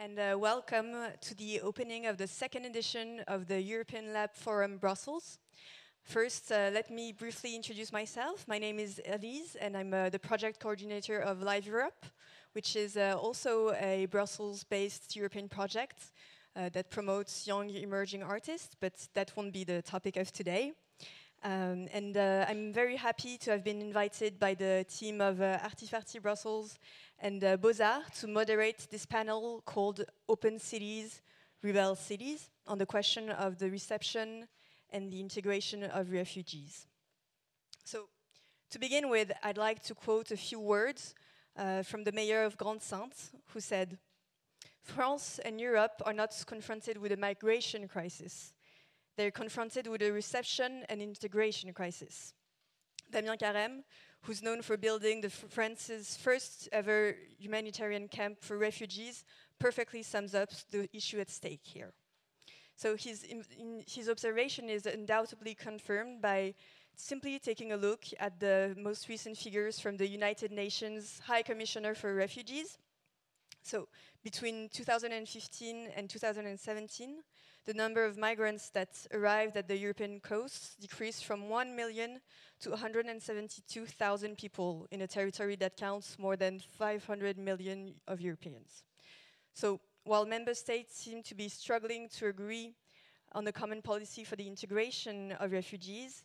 and uh, welcome to the opening of the second edition of the European Lab Forum Brussels. First, uh, let me briefly introduce myself. My name is Elise, and I'm uh, the project coordinator of Live Europe, which is uh, also a Brussels based European project uh, that promotes young emerging artists, but that won't be the topic of today. Um, and uh, I'm very happy to have been invited by the team of uh, Brussels and uh, Beaux-Arts to moderate this panel called Open Cities, Rebel Cities on the question of the reception and the integration of refugees. So, to begin with, I'd like to quote a few words uh, from the mayor of Grande-Synthe, who said, France and Europe are not confronted with a migration crisis. They're confronted with a reception and integration crisis. Damien Carême, who's known for building the France's first ever humanitarian camp for refugees, perfectly sums up the issue at stake here. So his, his observation is undoubtedly confirmed by simply taking a look at the most recent figures from the United Nations High Commissioner for Refugees. So between 2015 and 2017, the number of migrants that arrived at the European coasts decreased from 1 million to 172,000 people in a territory that counts more than 500 million of Europeans. So while member states seem to be struggling to agree on a common policy for the integration of refugees,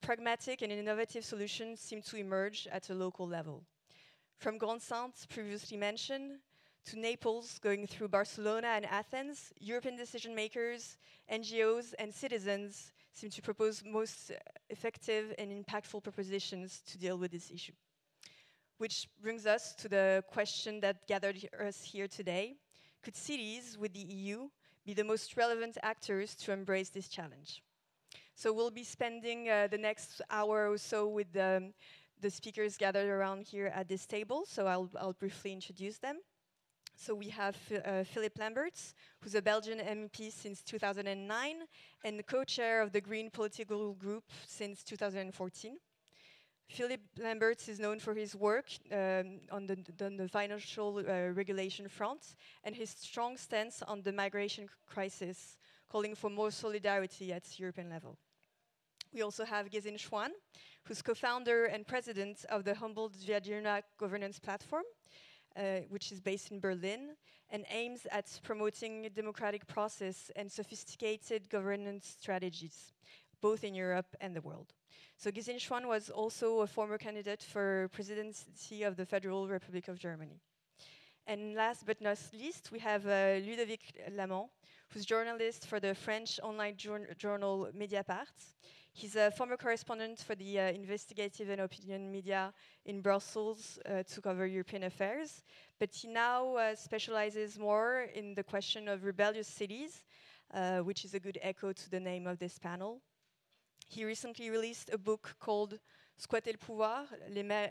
pragmatic and innovative solutions seem to emerge at a local level. From Grande-Synthe, previously mentioned, to Naples, going through Barcelona and Athens, European decision makers, NGOs, and citizens seem to propose most effective and impactful propositions to deal with this issue. Which brings us to the question that gathered us here today could cities with the EU be the most relevant actors to embrace this challenge? So we'll be spending uh, the next hour or so with the, the speakers gathered around here at this table, so I'll, I'll briefly introduce them. So we have uh, Philippe Lamberts, who's a Belgian MEP since 2009 and co-chair of the Green Political Group since 2014. Philippe Lamberts is known for his work um, on, the, on, the, financial uh, regulation front and his strong stance on the migration crisis, calling for more solidarity at European level. We also have Gesine Schwan, who's co-founder and president of the Humboldt-Viadrina governance platform, uh, which is based in Berlin and aims at promoting democratic process and sophisticated governance strategies, both in Europe and the world. So Gesine Schwan was also a former candidate for presidency of the Federal Republic of Germany. And last but not least, we have uh, Ludovic Lamant, who's journalist for the French online journal Mediapart. He's a former correspondent for the uh, investigative and opinion media in Brussels uh, to cover European affairs, but he now uh, specializes more in the question of rebellious cities, uh, which is a good echo to the name of this panel. He recently released a book called Squatter le pouvoir, les, ma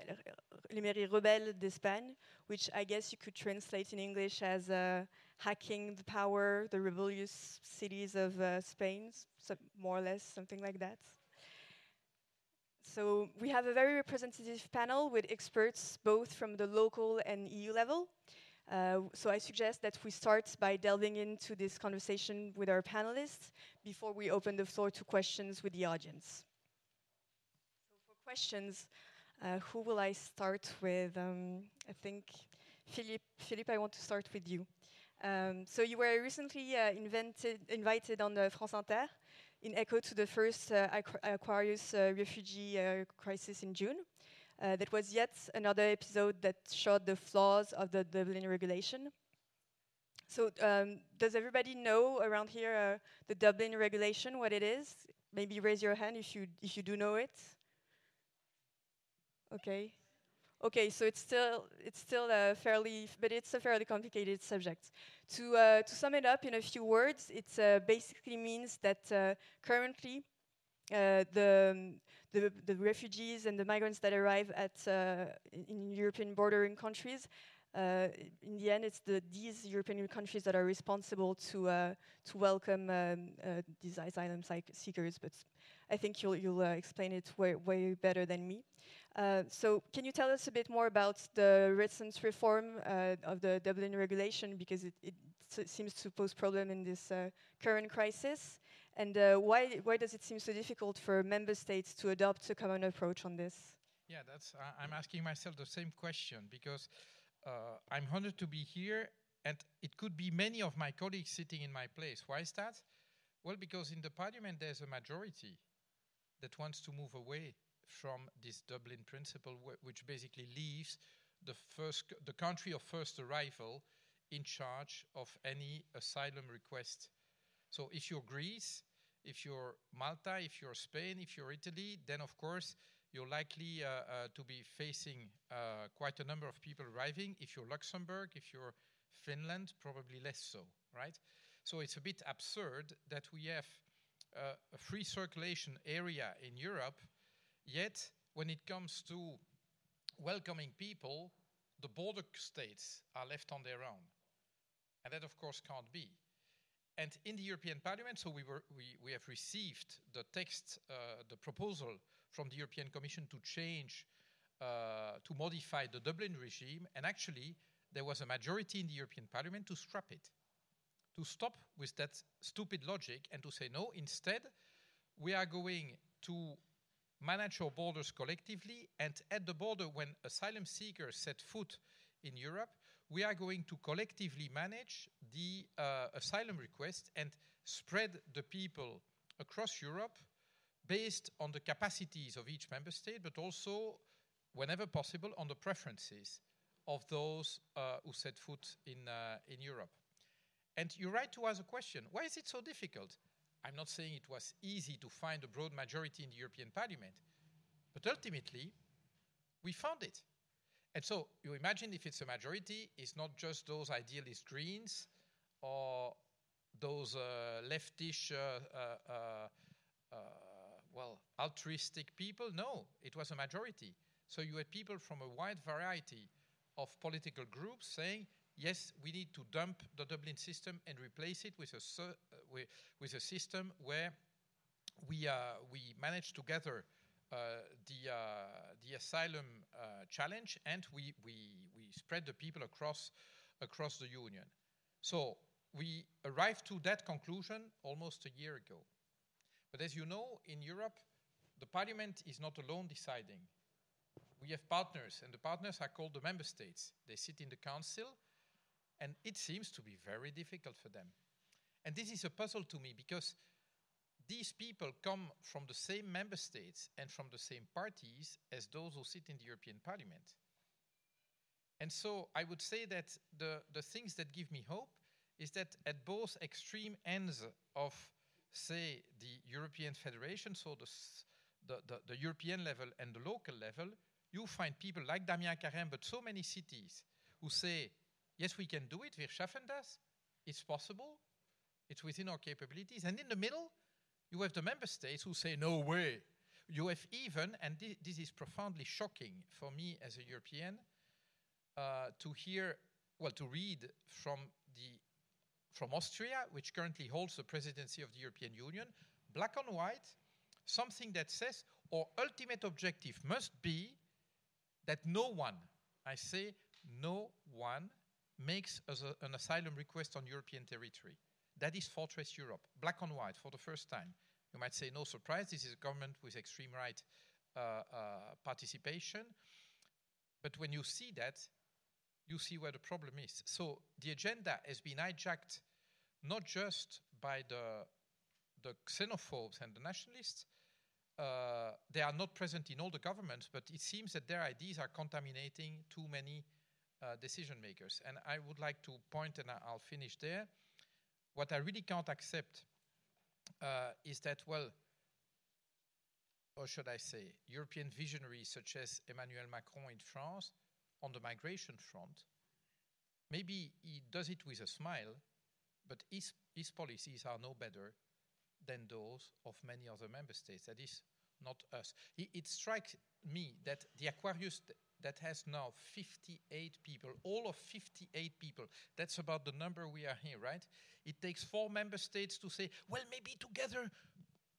les mairies rebelles d'Espagne, which I guess you could translate in English as uh, hacking the power, the rebellious cities of uh, Spain, so more or less, something like that. So we have a very representative panel with experts both from the local and EU level. Uh, so I suggest that we start by delving into this conversation with our panelists before we open the floor to questions with the audience. So for questions, uh, who will I start with? Um, I think, Philippe, Philippe, I want to start with you. Um, so you were recently uh, invented, invited on the France Inter in echo to the first uh, Aquarius uh, refugee uh, crisis in June. That was yet another episode that showed the flaws of the Dublin regulation. So, um, does everybody know around here the Dublin regulation, what it is? Maybe raise your hand if you if you do know it. Okay. Okay, so it's still it's still a fairly, but it's a fairly complicated subject. To uh, to sum it up in a few words, it uh, basically means that uh, currently uh, the, the, the refugees and the migrants that arrive at uh, in European bordering countries. Uh, in the end, it's the, these European countries that are responsible to to welcome um, these asylum seekers. But I think you'll you'll explain it way way better than me. Uh, so, can you tell us a bit more about the recent reform uh, of the Dublin regulation because it, it seems to pose problem in this uh, current crisis, and uh, why why does it seem so difficult for member states to adopt a common approach on this? Yeah, that's I'm asking myself the same question because uh, I'm honored to be here, and it could be many of my colleagues sitting in my place. Why is that? Well, because in the parliament there's a majority that wants to move away from this Dublin principle, wh which basically leaves the first, the country of first arrival in charge of any asylum request. So if you're Greece, if you're Malta, if you're Spain, if you're Italy, then of course you're likely uh, uh, to be facing uh, quite a number of people arriving. If you're Luxembourg, if you're Finland, probably less so, right? So it's a bit absurd that we have a free circulation area in Europe Yet, when it comes to welcoming people, the border states are left on their own. And that, of course, can't be. And in the European Parliament, so we, were, we, we have received the text, uh, the proposal from the European Commission to change, uh, to modify the Dublin regime, and actually there was a majority in the European Parliament to scrap it, to stop with that stupid logic and to say, no, instead, we are going to manage our borders collectively, and at the border, when asylum seekers set foot in Europe, we are going to collectively manage the uh, asylum request and spread the people across Europe based on the capacities of each member state, but also, whenever possible, on the preferences of those uh, who set foot in, uh, in Europe. And you're right to ask a question why is it so difficult? I'm not saying it was easy to find a broad majority in the European Parliament, but ultimately, we found it. And so you imagine if it's a majority, it's not just those idealist Greens or those uh, leftish, uh, uh, uh, uh well, altruistic people. No, it was a majority. So you had people from a wide variety of political groups saying yes, we need to dump the Dublin system and replace it with a, uh, with, a system where we, uh, we manage to gather uh, the, uh, the asylum uh, challenge and we, we, we spread the people across, across the union. So we arrived to that conclusion almost a year ago. But as you know, in Europe, the parliament is not alone deciding. We have partners, and the partners are called the member states. They sit in the council, and it seems to be very difficult for them. And this is a puzzle to me because these people come from the same member states and from the same parties as those who sit in the European Parliament. And so I would say that the, the things that give me hope is that at both extreme ends of, say, the European Federation, so the, the, the, the European level and the local level, you find people like Damien Carême, but so many cities who say, Yes, we can do it. Wir schaffen das. It's possible. It's within our capabilities. And in the middle, you have the member states who say, no way. You have even, and th this is profoundly shocking for me as a European, uh, to hear, well, to read from the from Austria, which currently holds the presidency of the European Union, black on white, something that says our ultimate objective must be that no one, I say no one, makes a, an asylum request on European territory. That is Fortress Europe, black on white for the first time. You might say, no surprise, this is a government with extreme right uh, uh, participation. But when you see that, you see where the problem is. So the agenda has been hijacked not just by the, the xenophobes and the nationalists, uh, they are not present in all the governments, but it seems that their ideas are contaminating too many uh, decision makers. And I would like to point, and I'll finish there, what I really can't accept uh, is that, well, or should I say, European visionaries such as Emmanuel Macron in France on the migration front, maybe he does it with a smile, but his, his policies are no better than those of many other member states. That is not us. It, it strikes me that the Aquarius that has now 58 people, all of 58 people. That's about the number we are here, right? It takes four member states to say, well, maybe together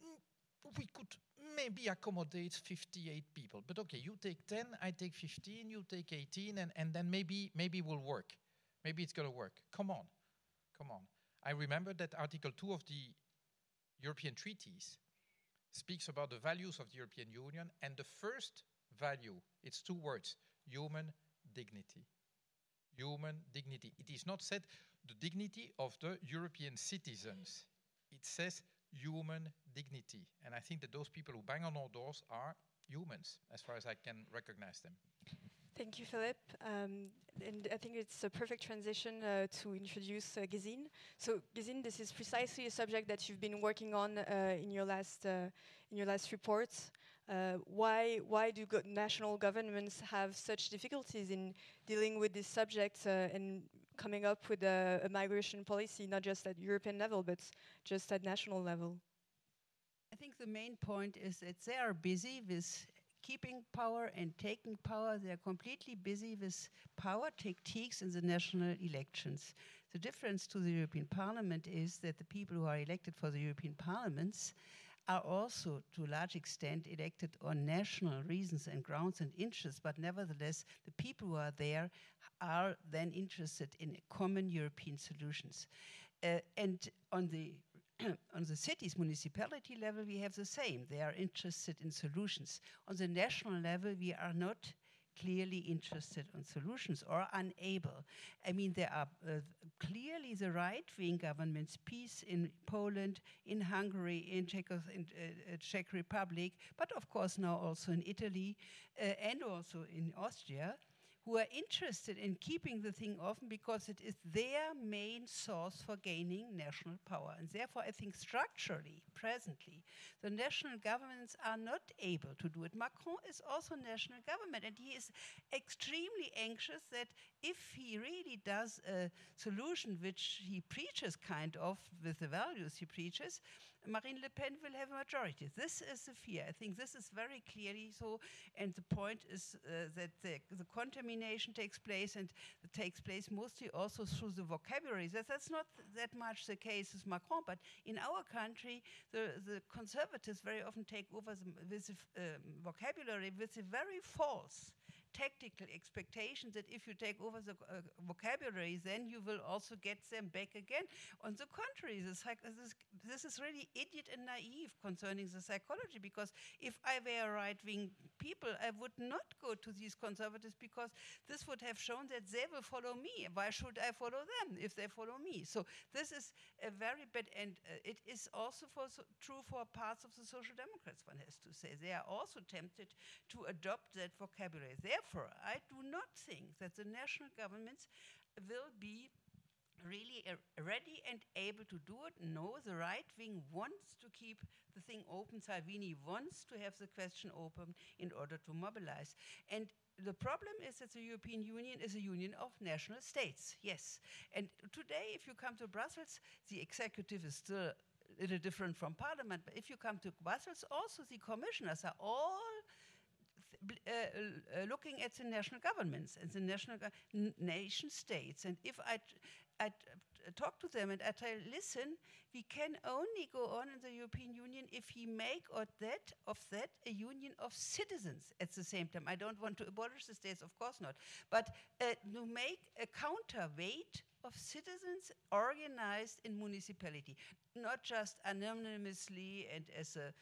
mm, we could maybe accommodate 58 people. But okay, you take 10, I take 15, you take 18, and, and then maybe maybe will work. Maybe it's going to work. Come on, come on. I remember that Article 2 of the European treaties speaks about the values of the European Union, and the first value, it's two words human dignity. Human dignity. It is not said the dignity of the European citizens, it says human dignity. And I think that those people who bang on our doors are humans, as far as I can recognize them. Thank you, Philip. Um, and I think it's a perfect transition uh, to introduce uh, Gesine. So, Gesine, this is precisely a subject that you've been working on uh, in your last uh, in your last reports. Uh, why why do go national governments have such difficulties in dealing with this subject uh, and coming up with a, a migration policy, not just at European level, but just at national level? I think the main point is that they are busy with keeping power and taking power. They are completely busy with power tactics in the national elections. The difference to the European Parliament is that the people who are elected for the European parliaments are also, to a large extent, elected on national reasons and grounds and interests, but nevertheless, the people who are there are then interested in common European solutions. Uh, and on the on the cities, municipality level, we have the same. They are interested in solutions. On the national level, we are not clearly interested in solutions or unable. I mean, there are uh, clearly the right-wing governments, PiS in Poland, in Hungary, in, Czech, in uh, uh, Czech Republic, but of course now also in Italy uh, and also in Austria, who are interested in keeping the thing open because it is their main source for gaining national power. And therefore, I think structurally, presently, the national governments are not able to do it. Macron is also national government, and he is extremely anxious that if he really does a solution which he preaches kind of with the values he preaches, Marine Le Pen will have a majority. This is the fear. I think this is very clearly so. And the point is uh, that the, the, contamination takes place and it takes place mostly also through the vocabulary. That, that's not that much the case with Macron, but in our country, the, the conservatives very often take over the, with um, vocabulary with a very false tactical expectation that if you take over the uh, vocabulary, then you will also get them back again. On the contrary, this, this, this is really idiot and naive concerning the psychology because if I were a right wing people, I would not go to these conservatives because this would have shown that they will follow me. Why should I follow them if they follow me? So this is a very bad, and uh, it is also for so true for parts of the Social Democrats, one has to say. They are also tempted to adopt that vocabulary. Therefore, I do not think that the national governments will be really ready and able to do it. No, the right wing wants to keep the thing open. Salvini wants to have the question open in order to mobilize. And the problem is that the European Union is a union of national states, yes. And today, if you come to Brussels, the executive is still a little different from parliament, but if you come to Brussels, also the commissioners are all uh, uh, looking at the national governments and the national nation states. And if I, I talk to them and I tell, listen, we can only go on in the European Union if we make or that, of that a union of citizens at the same time. I don't want to abolish the states, of course not, but uh, to make a counterweight of citizens organized in municipality, not just anonymously and as a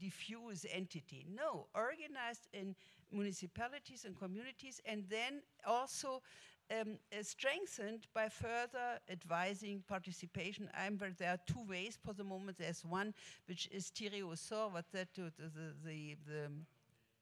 diffuse entity. No, organized in municipalities and communities, and then also um, uh, strengthened by further advising participation. I'm there are two ways for the moment. There's one which is sort, what that to the, the, the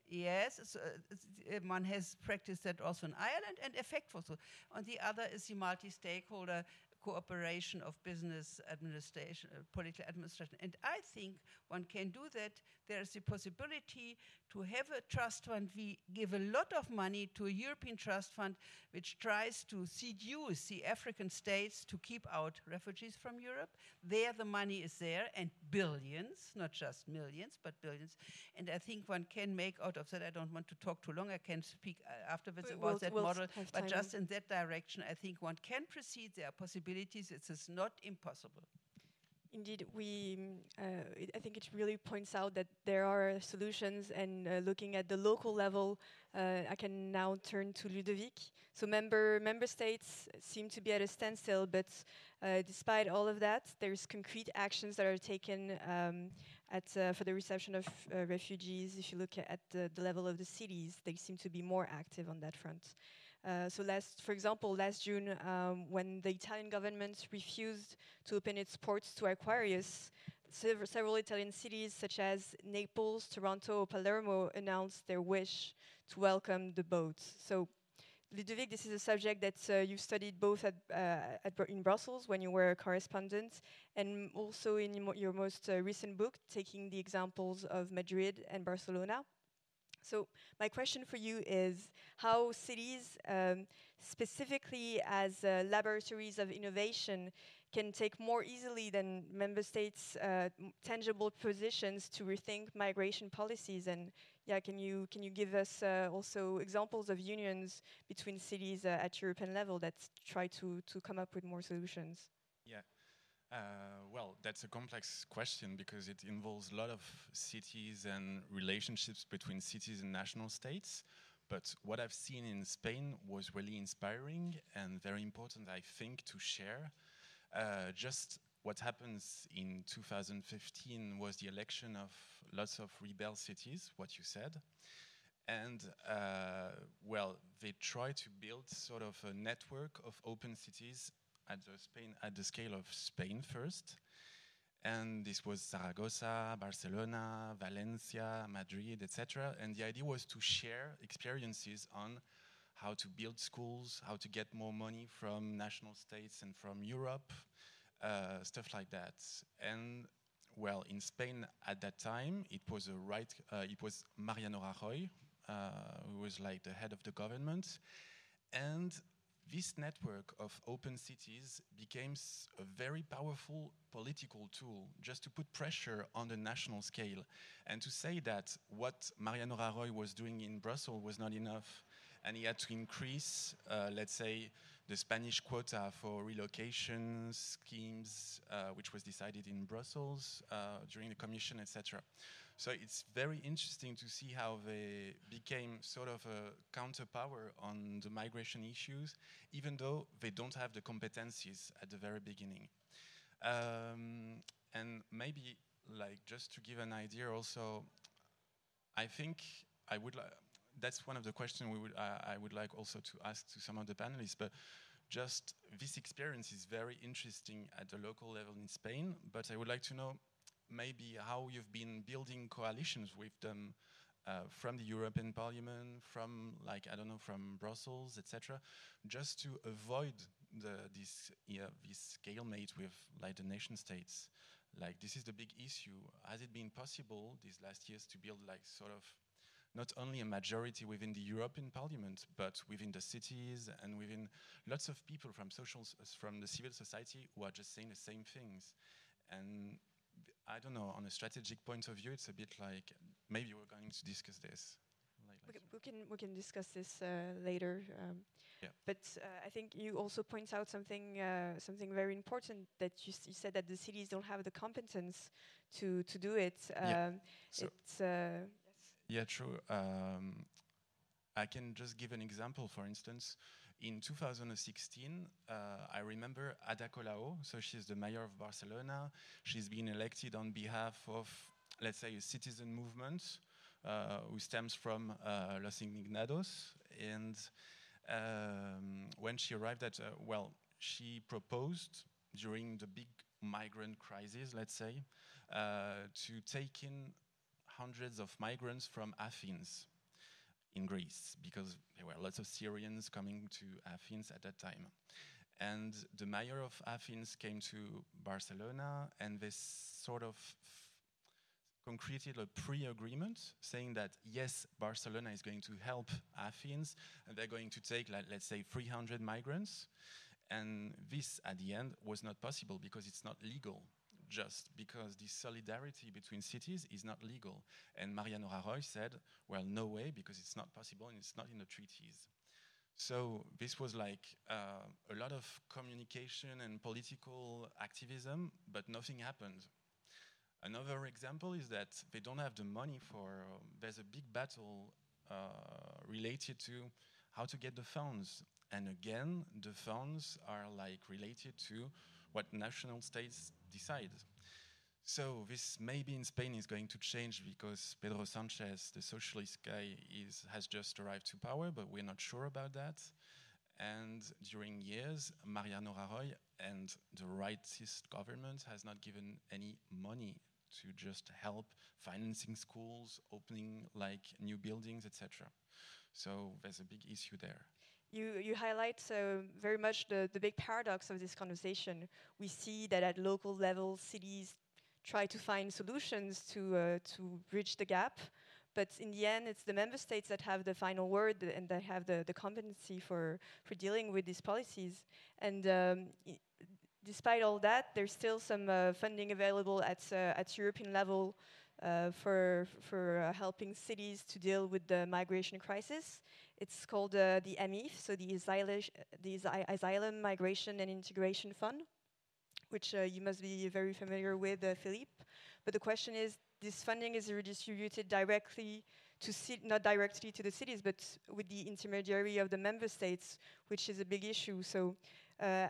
Yes, so, uh, one has practiced that also in Ireland and effective also. On the other is the multi-stakeholder cooperation of business administration, uh, political administration. And I think one can do that. There's the possibility to have a trust fund. We give a lot of money to a European trust fund which tries to seduce the African states to keep out refugees from Europe. There the money is there and billions, not just millions, but billions. And I think one can make out of that. I don't want to talk too long. I can speak uh, afterwards we about we'll, that we'll model. But just in that direction, I think one can proceed. There are possibilities. It is not impossible. Indeed, we, uh, I think it really points out that there are solutions, and uh, looking at the local level, uh, I can now turn to Ludovic. So member member states seem to be at a standstill, but uh, despite all of that, there's concrete actions that are taken um, at uh, for the reception of uh, refugees. If you look at the, the level of the cities, they seem to be more active on that front. Uh, so last, for example, last June, um, when the Italian government refused to open its ports to Aquarius, sev several Italian cities such as Naples, Taranto, Palermo announced their wish to welcome the boats. So Ludovic, this is a subject that uh, you've studied both at, uh, at in Brussels when you were a correspondent, and also in your most uh, recent book, taking the examples of Madrid and Barcelona. So my question for you is how cities, um, specifically as uh, laboratories of innovation, can take more easily than member states uh, tangible positions to rethink migration policies? And yeah can you can you give us uh, also examples of unions between cities uh, at European level that try to to come up with more solutions? Yeah uh, well, that's a complex question because it involves a lot of cities and relationships between cities and national states. But what I've seen in Spain was really inspiring and very important, I think, to share. Uh, just what happens in 2015 was the election of lots of rebel cities, what you said. And uh, well, they try to build sort of a network of open cities at the Spain at the scale of Spain first. And this was Zaragoza, Barcelona, Valencia, Madrid, etc. And the idea was to share experiences on how to build schools, how to get more money from national states and from Europe, uh, stuff like that. And well, in Spain at that time, it was a right. Uh, it was Mariano Rajoy, uh, who was like the head of the government, and this network of open cities became a very powerful political tool just to put pressure on the national scale. And to say that what Mariano Rajoy was doing in Brussels was not enough and he had to increase, uh, let's say, the Spanish quota for relocation schemes, uh, which was decided in Brussels uh, during the Commission, etc. So it's very interesting to see how they became sort of a counterpower on the migration issues, even though they don't have the competencies at the very beginning. Um, and maybe, like, just to give an idea, also, I think I would like. That's one of the questions we would, uh, I would like also to ask to some of the panelists. But just this experience is very interesting at the local level in Spain. But I would like to know maybe how you've been building coalitions with them uh, from the European Parliament, from like I don't know, from Brussels, etc., just to avoid the, this yeah, this with like the nation states. Like this is the big issue. Has it been possible these last years to build like sort of not only a majority within the European Parliament, but within the cities and within lots of people from social, from the civil society who are just saying the same things. And I don't know, on a strategic point of view, it's a bit like maybe we're going to discuss this. Like we, can, we can discuss this uh, later. Um, yeah. But uh, I think you also point out something uh, something very important that you, you, said that the cities don't have the competence to to do it. Um, yeah. So it's uh. Yeah, true. Um, I can just give an example. For instance, in 2016, uh, I remember Ada Colau, so she's the mayor of Barcelona. She's been elected on behalf of, let's say, a citizen movement uh, who stems from uh, Los Indignados. And um, when she arrived at, uh, well, she proposed during the big migrant crisis, let's say, uh, to take in hundreds of migrants from Athens in Greece because there were lots of Syrians coming to Athens at that time. And the mayor of Athens came to Barcelona and they sort of concreted a pre-agreement saying that yes, Barcelona is going to help Athens and they're going to take, like, let's say, 300 migrants. And this, at the end, was not possible because it's not legal just because this solidarity between cities is not legal. And Mariano Rajoy said, well, no way, because it's not possible and it's not in the treaties. So this was like uh, a lot of communication and political activism, but nothing happened. Another example is that they don't have the money for. Um, there's a big battle uh, related to how to get the funds, and again, the funds are like related to what national states decide. So this maybe in Spain is going to change because Pedro Sanchez, the socialist guy, is, has just arrived to power, but we're not sure about that. And during years, Mariano Rajoy and the rightist government has not given any money to just help financing schools, opening like new buildings, etc. So there's a big issue there. You, you highlight uh, very much the, the big paradox of this conversation. We see that at local level, cities try to find solutions to, uh, to bridge the gap, but in the end, it's the member states that have the final word and that have the, the competency for, for dealing with these policies. And um, despite all that, there's still some uh, funding available at, uh, at European level uh, for, for helping cities to deal with the migration crisis. It's called uh, the AMIF, so the, the Asylum Migration and Integration Fund, which uh, you must be very familiar with, Philippe. But the question is, this funding is redistributed directly to not directly to the cities, but with the intermediary of the member states, which is a big issue. So uh,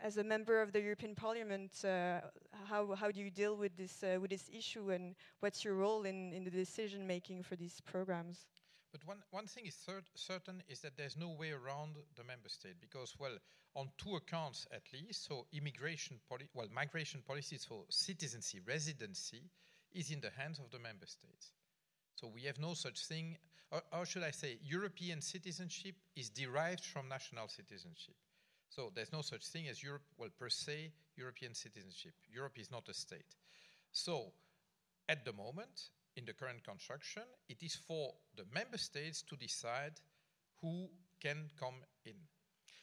as a member of the European Parliament, uh, how, how do you deal with this, uh, with this issue and what's your role in, in the decision making for these programs? But one, one thing is certain is that there's no way around the member state because, well, on two accounts at least, so immigration, well, migration policies for citizenship, residency, is in the hands of the member states. So we have no such thing, or, or should I say, European citizenship is derived from national citizenship. So there's no such thing as Europe, well, per se, European citizenship. Europe is not a state. So at the moment, in the current construction, it is for the member states to decide who can come in.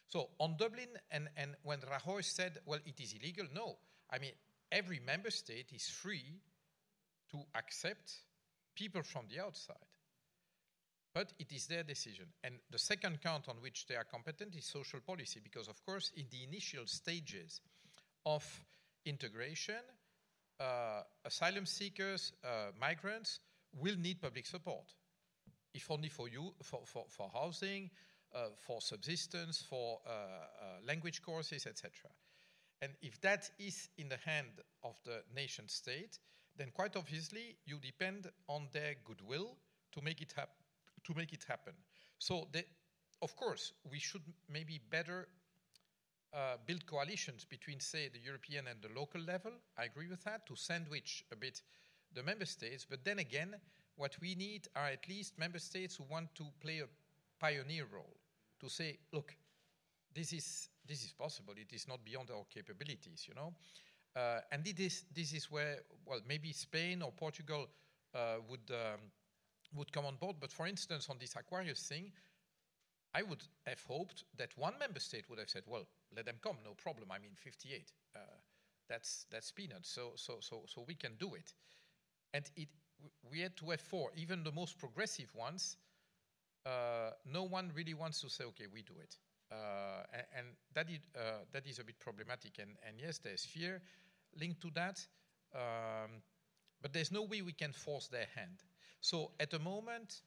So on Dublin, and, and when Rajoy said, well, it is illegal, no. I mean, every member state is free to accept people from the outside. But it is their decision. And the second count on which they are competent is social policy, because, of course, in the initial stages of integration, uh, asylum seekers, uh, migrants will need public support, if only for you, for, for, for housing, uh, for subsistence, for uh, uh, language courses, etc. And if that is in the hand of the nation state, then quite obviously you depend on their goodwill to make it happen to make it happen. So, the, of course, we should maybe better uh, build coalitions between, say, the European and the local level. I agree with that, to sandwich a bit the member states. But then again, what we need are at least member states who want to play a pioneer role, to say, look, this is, this is possible, it is not beyond our capabilities, you know. Uh, and it is, this is where, well, maybe Spain or Portugal uh, would um, would come on board. But for instance, on this Aquarius thing, I would have hoped that one member state would have said, "Well, let them come, no problem. I mean, 58. Uh, that's that's peanuts. So so so so we can do it." And it we had to have four. Even the most progressive ones, uh, no one really wants to say, "Okay, we do it." Uh, and, and, that is uh, that is a bit problematic. And and yes, there's fear linked to that. Um, but there's no way we can force their hand. So at the moment,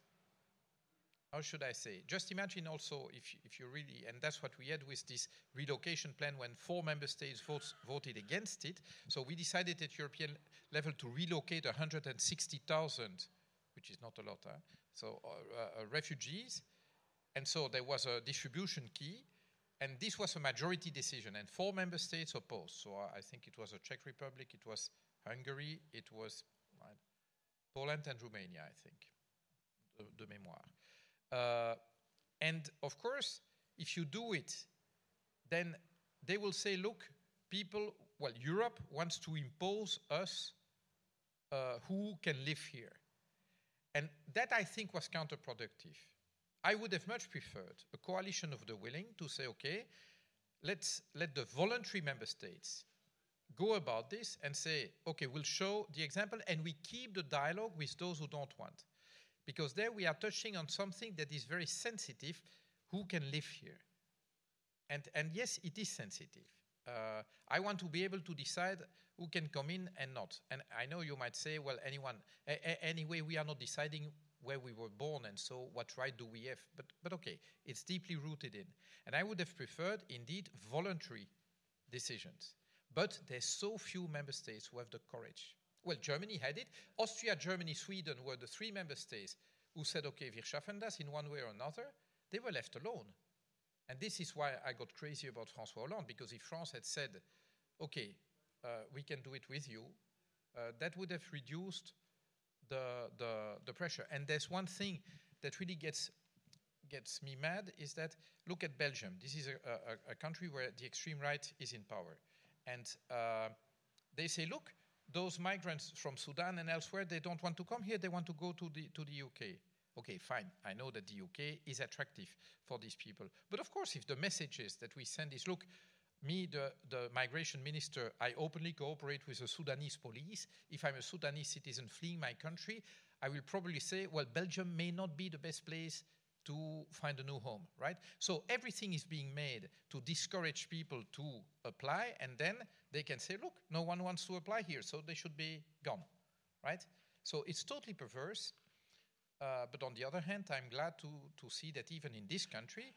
how should I say? Just imagine also if, if you really, and that's what we had with this relocation plan when four member states votes, voted against it. So we decided at European level to relocate 160,000, which is not a lot, huh? so uh, uh, refugees. And so there was a distribution key, and this was a majority decision, and four member states opposed. So I think it was the Czech Republic, it was Hungary, it was Poland and Romania, I think, the, the memoir. Uh, and of course, if you do it, then they will say, look, people, well, Europe wants to impose us uh, who can live here. And that I think was counterproductive. I would have much preferred a coalition of the willing to say, okay, let's let the voluntary member states go about this and say, okay, we'll show the example and we keep the dialogue with those who don't want. Because there we are touching on something that is very sensitive. who can live here. And, and yes, it is sensitive. Uh, I want to be able to decide who can come in and not. And I know you might say, well, anyone, anyway, we are not deciding where we were born and so what right do we have. But, but okay, it's deeply rooted in. And I would have preferred, indeed, voluntary decisions. But there's so few member states who have the courage. Well, Germany had it. Austria, Germany, Sweden were the three member states who said, okay, wir schaffen das in one way or another. They were left alone. And this is why I got crazy about François Hollande, because if France had said, okay, uh, we can do it with you, uh, that would have reduced the, the, the pressure. And there's one thing that really gets, gets me mad is that look at Belgium. This is a, a, a country where the extreme right is in power. And uh, they say, look, those migrants from Sudan and elsewhere, they don't want to come here, they want to go to the, to the UK. Okay, fine. I know that the UK is attractive for these people. But of course, if the messages that we send is look, me, the, the migration minister, I openly cooperate with the Sudanese police. If I'm a Sudanese citizen fleeing my country, I will probably say, well, Belgium may not be the best place to find a new home, right? So everything is being made to discourage people to apply, and then they can say, look, no one wants to apply here, so they should be gone, right? So it's totally perverse. Uh, but on the other hand, I'm glad to, to see that even in this country,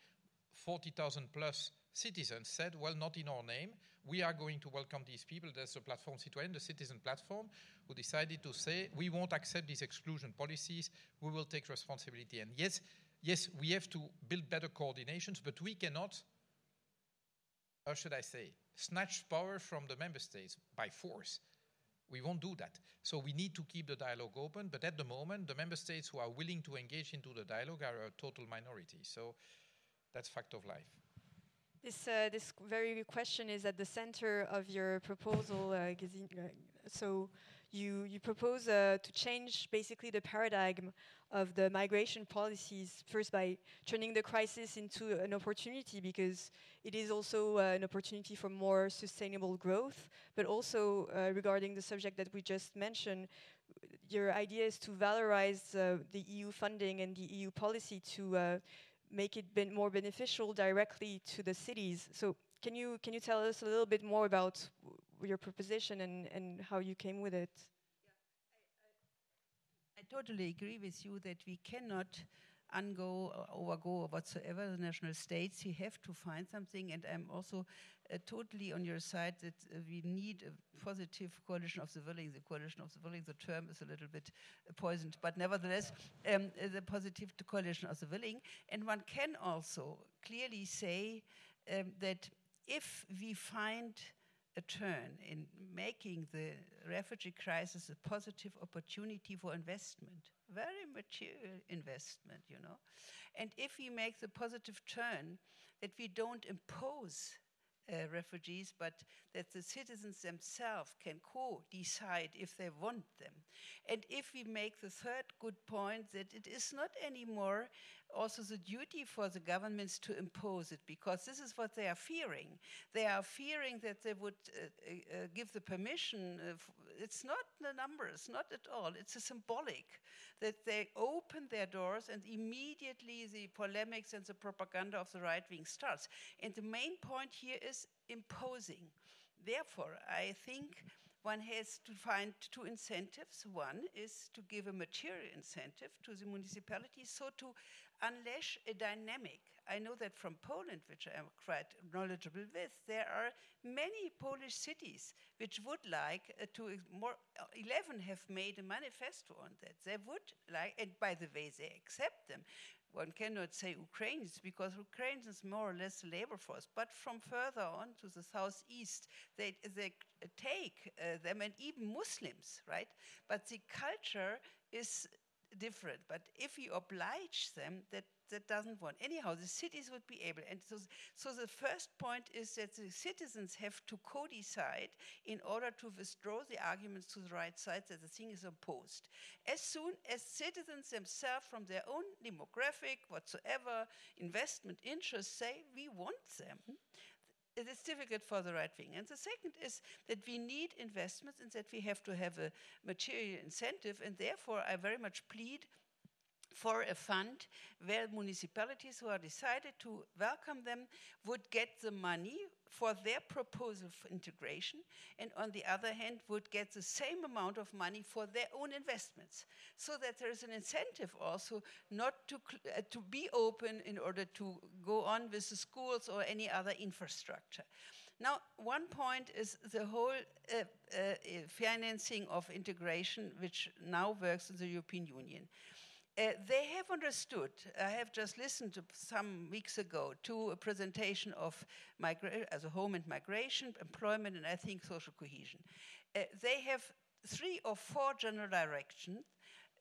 40,000 plus citizens said, well, not in our name. We are going to welcome these people. There's a platform citoyen, the citizen platform, who decided to say, we won't accept these exclusion policies. We will take responsibility. And yes, yes, we have to build better coordinations, but we cannot, how should I say, snatch power from the member states by force. We won't do that. So we need to keep the dialogue open, but at the moment, the member states who are willing to engage into the dialogue are a total minority. So that's fact of life. This, uh, this very question is at the center of your proposal, uh, So you, you propose uh, to change basically the paradigm of the migration policies, first by turning the crisis into an opportunity because it is also uh, an opportunity for more sustainable growth, but also uh, regarding the subject that we just mentioned, your idea is to valorize uh, the EU funding and the EU policy to uh, make it ben more beneficial directly to the cities. So can you, can you tell us a little bit more about your proposition and, and how you came with it? I totally agree with you that we cannot ungo or overgo whatsoever the national states. We have to find something, and I'm also uh, totally on your side that uh, we need a positive coalition of the willing. The coalition of the willing, the term is a little bit uh, poisoned, but nevertheless, um, the positive coalition of the willing. And one can also clearly say um, that if we find a turn in making the refugee crisis a positive opportunity for investment, very material investment, you know. And if we make the positive turn that we don't impose uh, refugees, but that the citizens themselves can co decide if they want them. And if we make the third good point that it is not anymore also the duty for the governments to impose it, because this is what they are fearing. They are fearing that they would uh, uh, give the permission. It's not the numbers, not at all. It's a symbolic that they open their doors and immediately the polemics and the propaganda of the right wing starts. And the main point here is imposing. Therefore, I think one has to find two incentives. One is to give a material incentive to the municipalities, so to unleash a dynamic. I know that from Poland, which I am quite knowledgeable with, there are many Polish cities which would like uh, to more. Uh, Eleven have made a manifesto on that. They would like, and by the way, they accept them. One cannot say Ukrainians because Ukrainians more or less labor force, but from further on to the southeast, they, they take uh, them and even Muslims, right? But the culture is different. But if you oblige them, that, that doesn't want. Anyhow, the cities would be able. And so, so the first point is that the citizens have to co decide in order to withdraw the arguments to the right side that the thing is imposed. As soon as citizens themselves, from their own demographic, whatsoever, investment interests, say, we want them, it is difficult for the right wing. And the second is that we need investments and that we have to have a material incentive. And therefore, I very much plead for a fund where municipalities who are decided to welcome them would get the money for their proposal for integration, and on the other hand, would get the same amount of money for their own investments. So that there is an incentive also not to, uh, to be open in order to go on with the schools or any other infrastructure. Now, one point is the whole uh, uh, financing of integration, which now works in the European Union. Uh, they have understood. I have just listened to some weeks ago to a presentation of as a home and migration, employment, and I think social cohesion. Uh, they have three or four general directions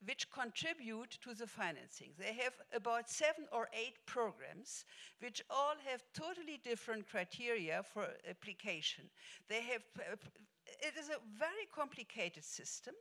which contribute to the financing. They have about seven or eight programs which all have totally different criteria for application. They have it is a very complicated system,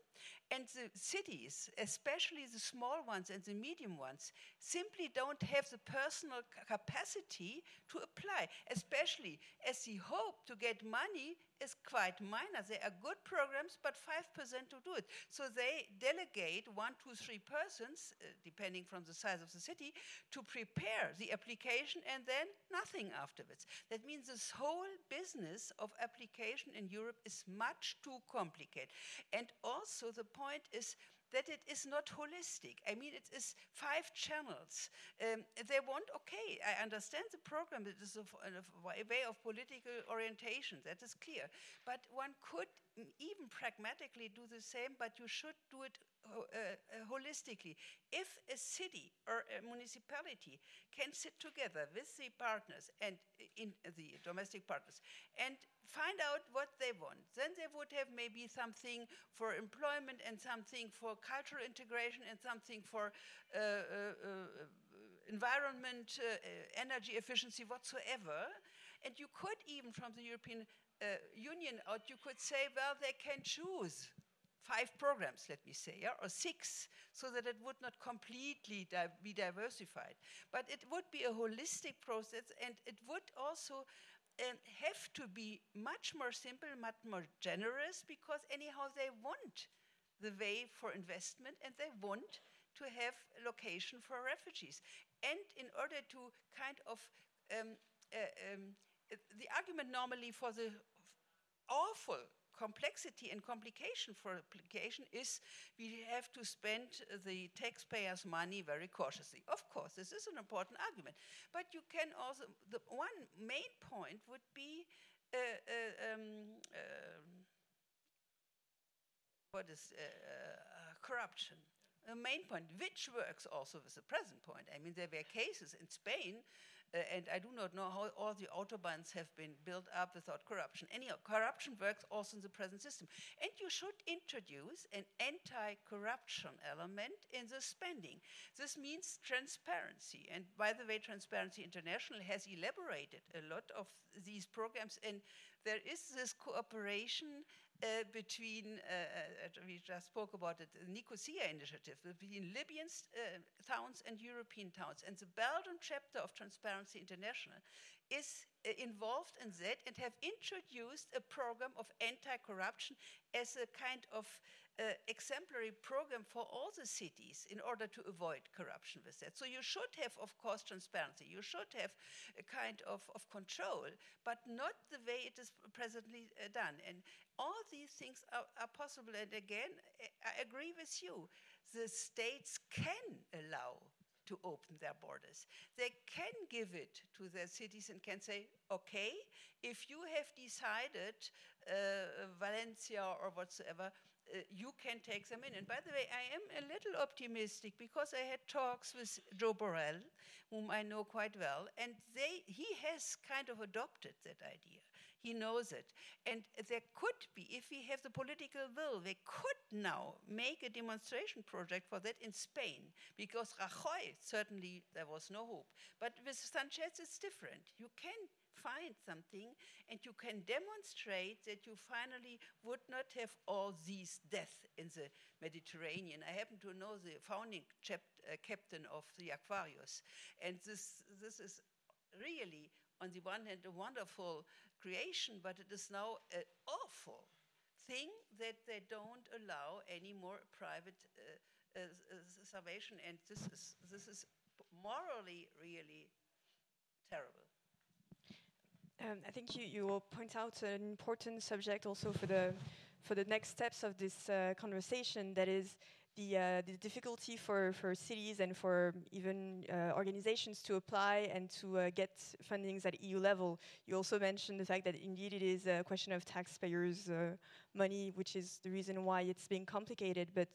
and the cities, especially the small ones and the medium ones, simply don't have the personal capacity to apply, especially as the hope to get money is quite minor. They are good programs, but 5% to do it. So they delegate one, two, three persons, uh, depending from the size of the city, to prepare the application and then nothing afterwards. That means this whole business of application in Europe is much too complicated. And also, the point is that it is not holistic. I mean, it is five channels. Um, they want, okay, I understand the program, it is a, a, way of political orientation, that is clear. But one could even pragmatically do the same, but you should do it uh, uh, holistically. If a city or a municipality can sit together with the partners and in the domestic partners and find out what they want, then they would have maybe something for employment and something for cultural integration and something for uh, uh, uh environment, uh, energy efficiency, whatsoever. And you could even from the European Union out, you could say, well, they can choose five programs, let me say, yeah, or six, so that it would not completely di be diversified. But it would be a holistic process, and it would also um, have to be much more simple, much more generous, because anyhow they want the way for investment and they want to have location for refugees. And in order to kind of um, uh, um, the argument normally for the awful complexity and complication for application is we have to spend the taxpayers' money very cautiously. Of course, this is an important argument. But you can also, the one main point would be uh, uh, um, uh, what is uh, uh, corruption. A main point, which works also with the present point. I mean, there were cases in Spain uh, and I do not know how all the autobahns have been built up without corruption. Anyhow, corruption works also in the present system. And you should introduce an anti corruption element in the spending. This means transparency. And by the way, Transparency International has elaborated a lot of these programs, and there is this cooperation uh, between, uh, we just spoke about it, the Nicosia initiative, between Libyan uh, towns and European towns. And the Belgian chapter of Transparency International is uh, involved in that and have introduced a program of anti-corruption as a kind of uh, exemplary program for all the cities in order to avoid corruption with that. So you should have, of course, transparency. You should have a kind of, of control, but not the way it is presently uh, done. And all these things are, are possible. And again, I agree with you. The states can allow to open their borders. They can give it to their cities and can say, okay, if you have decided uh, Valencia or whatsoever, uh, you can take them in. And by the way, I am a little optimistic because I had talks with Joe Borrell, whom I know quite well, and they, he has kind of adopted that idea. He knows it. And there could be, if we have the political will, they could now make a demonstration project for that in Spain, because Rajoy, certainly there was no hope. But with Sanchez, it's different. You can find something and you can demonstrate that you finally would not have all these deaths in the Mediterranean. I happen to know the founding uh, captain of the Aquarius, and this, this is really, on the one hand, a wonderful creation, but it is now an awful thing that they don't allow any more private uh, uh, uh, salvation, and this is this is morally really terrible. Um, I think you, you will point out an important subject also for the for the next steps of this uh, conversation. That is the uh, the difficulty for for cities and for even uh, organizations to apply and to uh, get fundings at EU level. You also mentioned the fact that indeed it is a question of taxpayers' uh, money, which is the reason why it's being complicated. But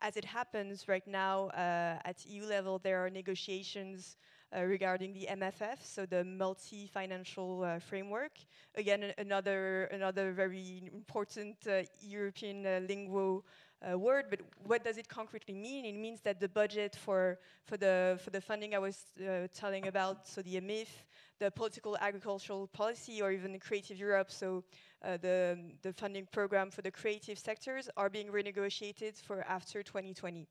as it happens right now uh, at EU level, there are negotiations regarding the MFF, so the multi-financial uh, framework. Again, another another very important uh, European lingo uh, word, but what does it concretely mean? It means that the budget for for the for the funding I was uh, telling about, so the AMIF, the political agricultural policy, or even the Creative Europe, so uh, the the funding program for the creative sectors, are being renegotiated for after 2020.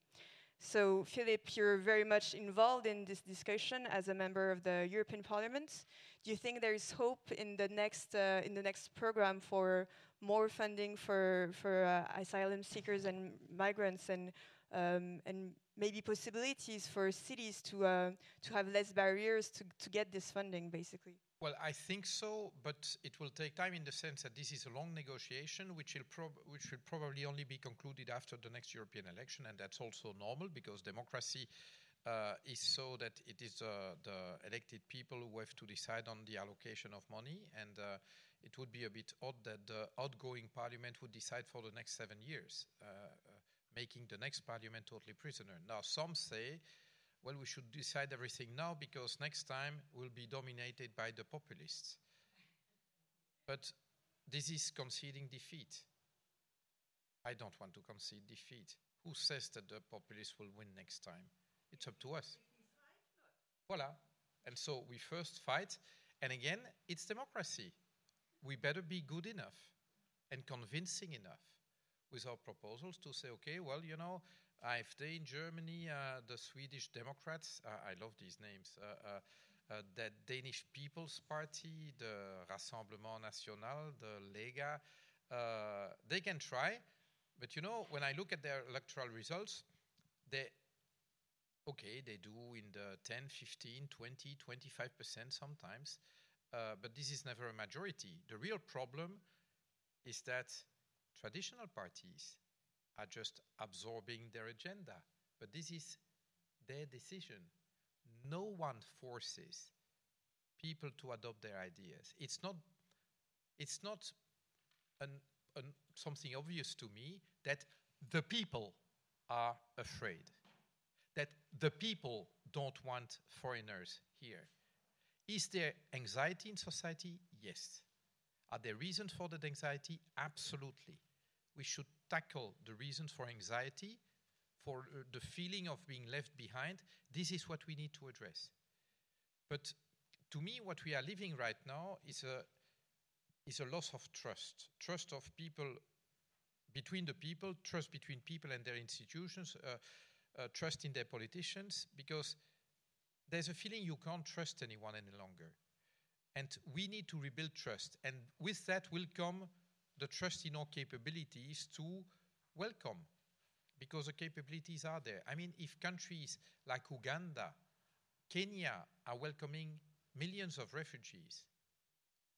So, Philippe, you're very much involved in this discussion as a member of the European Parliament. Do you think there is hope in the next uh, in the next program for more funding for for uh, asylum seekers and migrants, and um, and maybe possibilities for cities to uh, to have less barriers to to get this funding, basically? Well, I think so, but it will take time in the sense that this is a long negotiation, which will, which will probably only be concluded after the next European election, and that's also normal because democracy uh, is so that it is uh, the elected people who have to decide on the allocation of money, and uh, it would be a bit odd that the outgoing parliament would decide for the next seven years, uh, uh, making the next parliament totally prisoner. Now, some say well, we should decide everything now because next time we'll be dominated by the populists. But this is conceding defeat. I don't want to concede defeat. Who says that the populists will win next time? It's up to us. Voila. And so we first fight. And again, it's democracy. We better be good enough and convincing enough with our proposals to say, okay, well, you know, AfD in Germany, uh, the Swedish Democrats, uh, I love these names, uh, the Danish People's Party, the Rassemblement National, the Lega, they can try, but you know, when I look at their electoral results, they okay, they do in the 10, 15, 20, 25% sometimes, uh, but this is never a majority. The real problem is that traditional parties are just absorbing their agenda. But this is their decision. No one forces people to adopt their ideas. It's not, it's not an, an, something obvious to me that the people are afraid, that the people don't want foreigners here. Is there anxiety in society? Yes. Are there reasons for that anxiety? Absolutely. We should tackle the reasons for anxiety, for uh, the feeling of being left behind, this is what we need to address. But to me, what we are living right now is a, is a loss of trust. Trust of people between the people, trust between people and their institutions, uh, uh, trust in their politicians, because there's a feeling you can't trust anyone any longer. And we need to rebuild trust. And with that will come the trust in our capabilities to welcome because the capabilities are there. I mean, if countries like Uganda, Kenya are welcoming millions of refugees,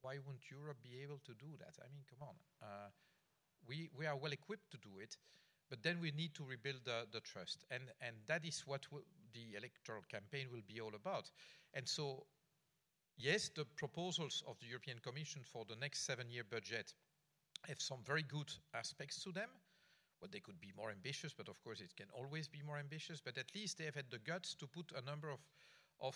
why wouldn't Europe be able to do that? I mean, come on. Uh, we, we are well equipped to do it, but then we need to rebuild the, the trust. And, and that is what the electoral campaign will be all about. And so, yes, the proposals of the European Commission for the next seven year budget have some very good aspects to them. Well, they could be more ambitious, but of course it can always be more ambitious. But at least they have had the guts to put a number of, of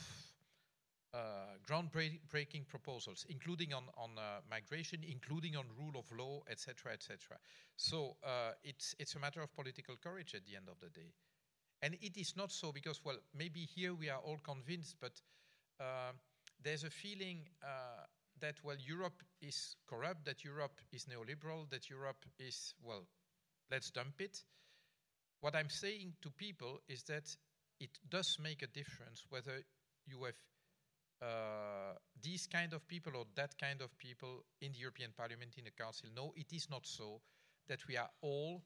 uh, groundbreaking proposals, including on, on uh, migration, including on rule of law, etc., etc. So uh, it's, it's a matter of political courage at the end of the day. And it is not so because, well, maybe here we are all convinced, but uh, there's a feeling uh, that, well, Europe is corrupt, that Europe is neoliberal, that Europe is, well, let's dump it. What I'm saying to people is that it does make a difference whether you have uh, these kind of people or that kind of people in the European Parliament, in the Council. No, it is not so that we are all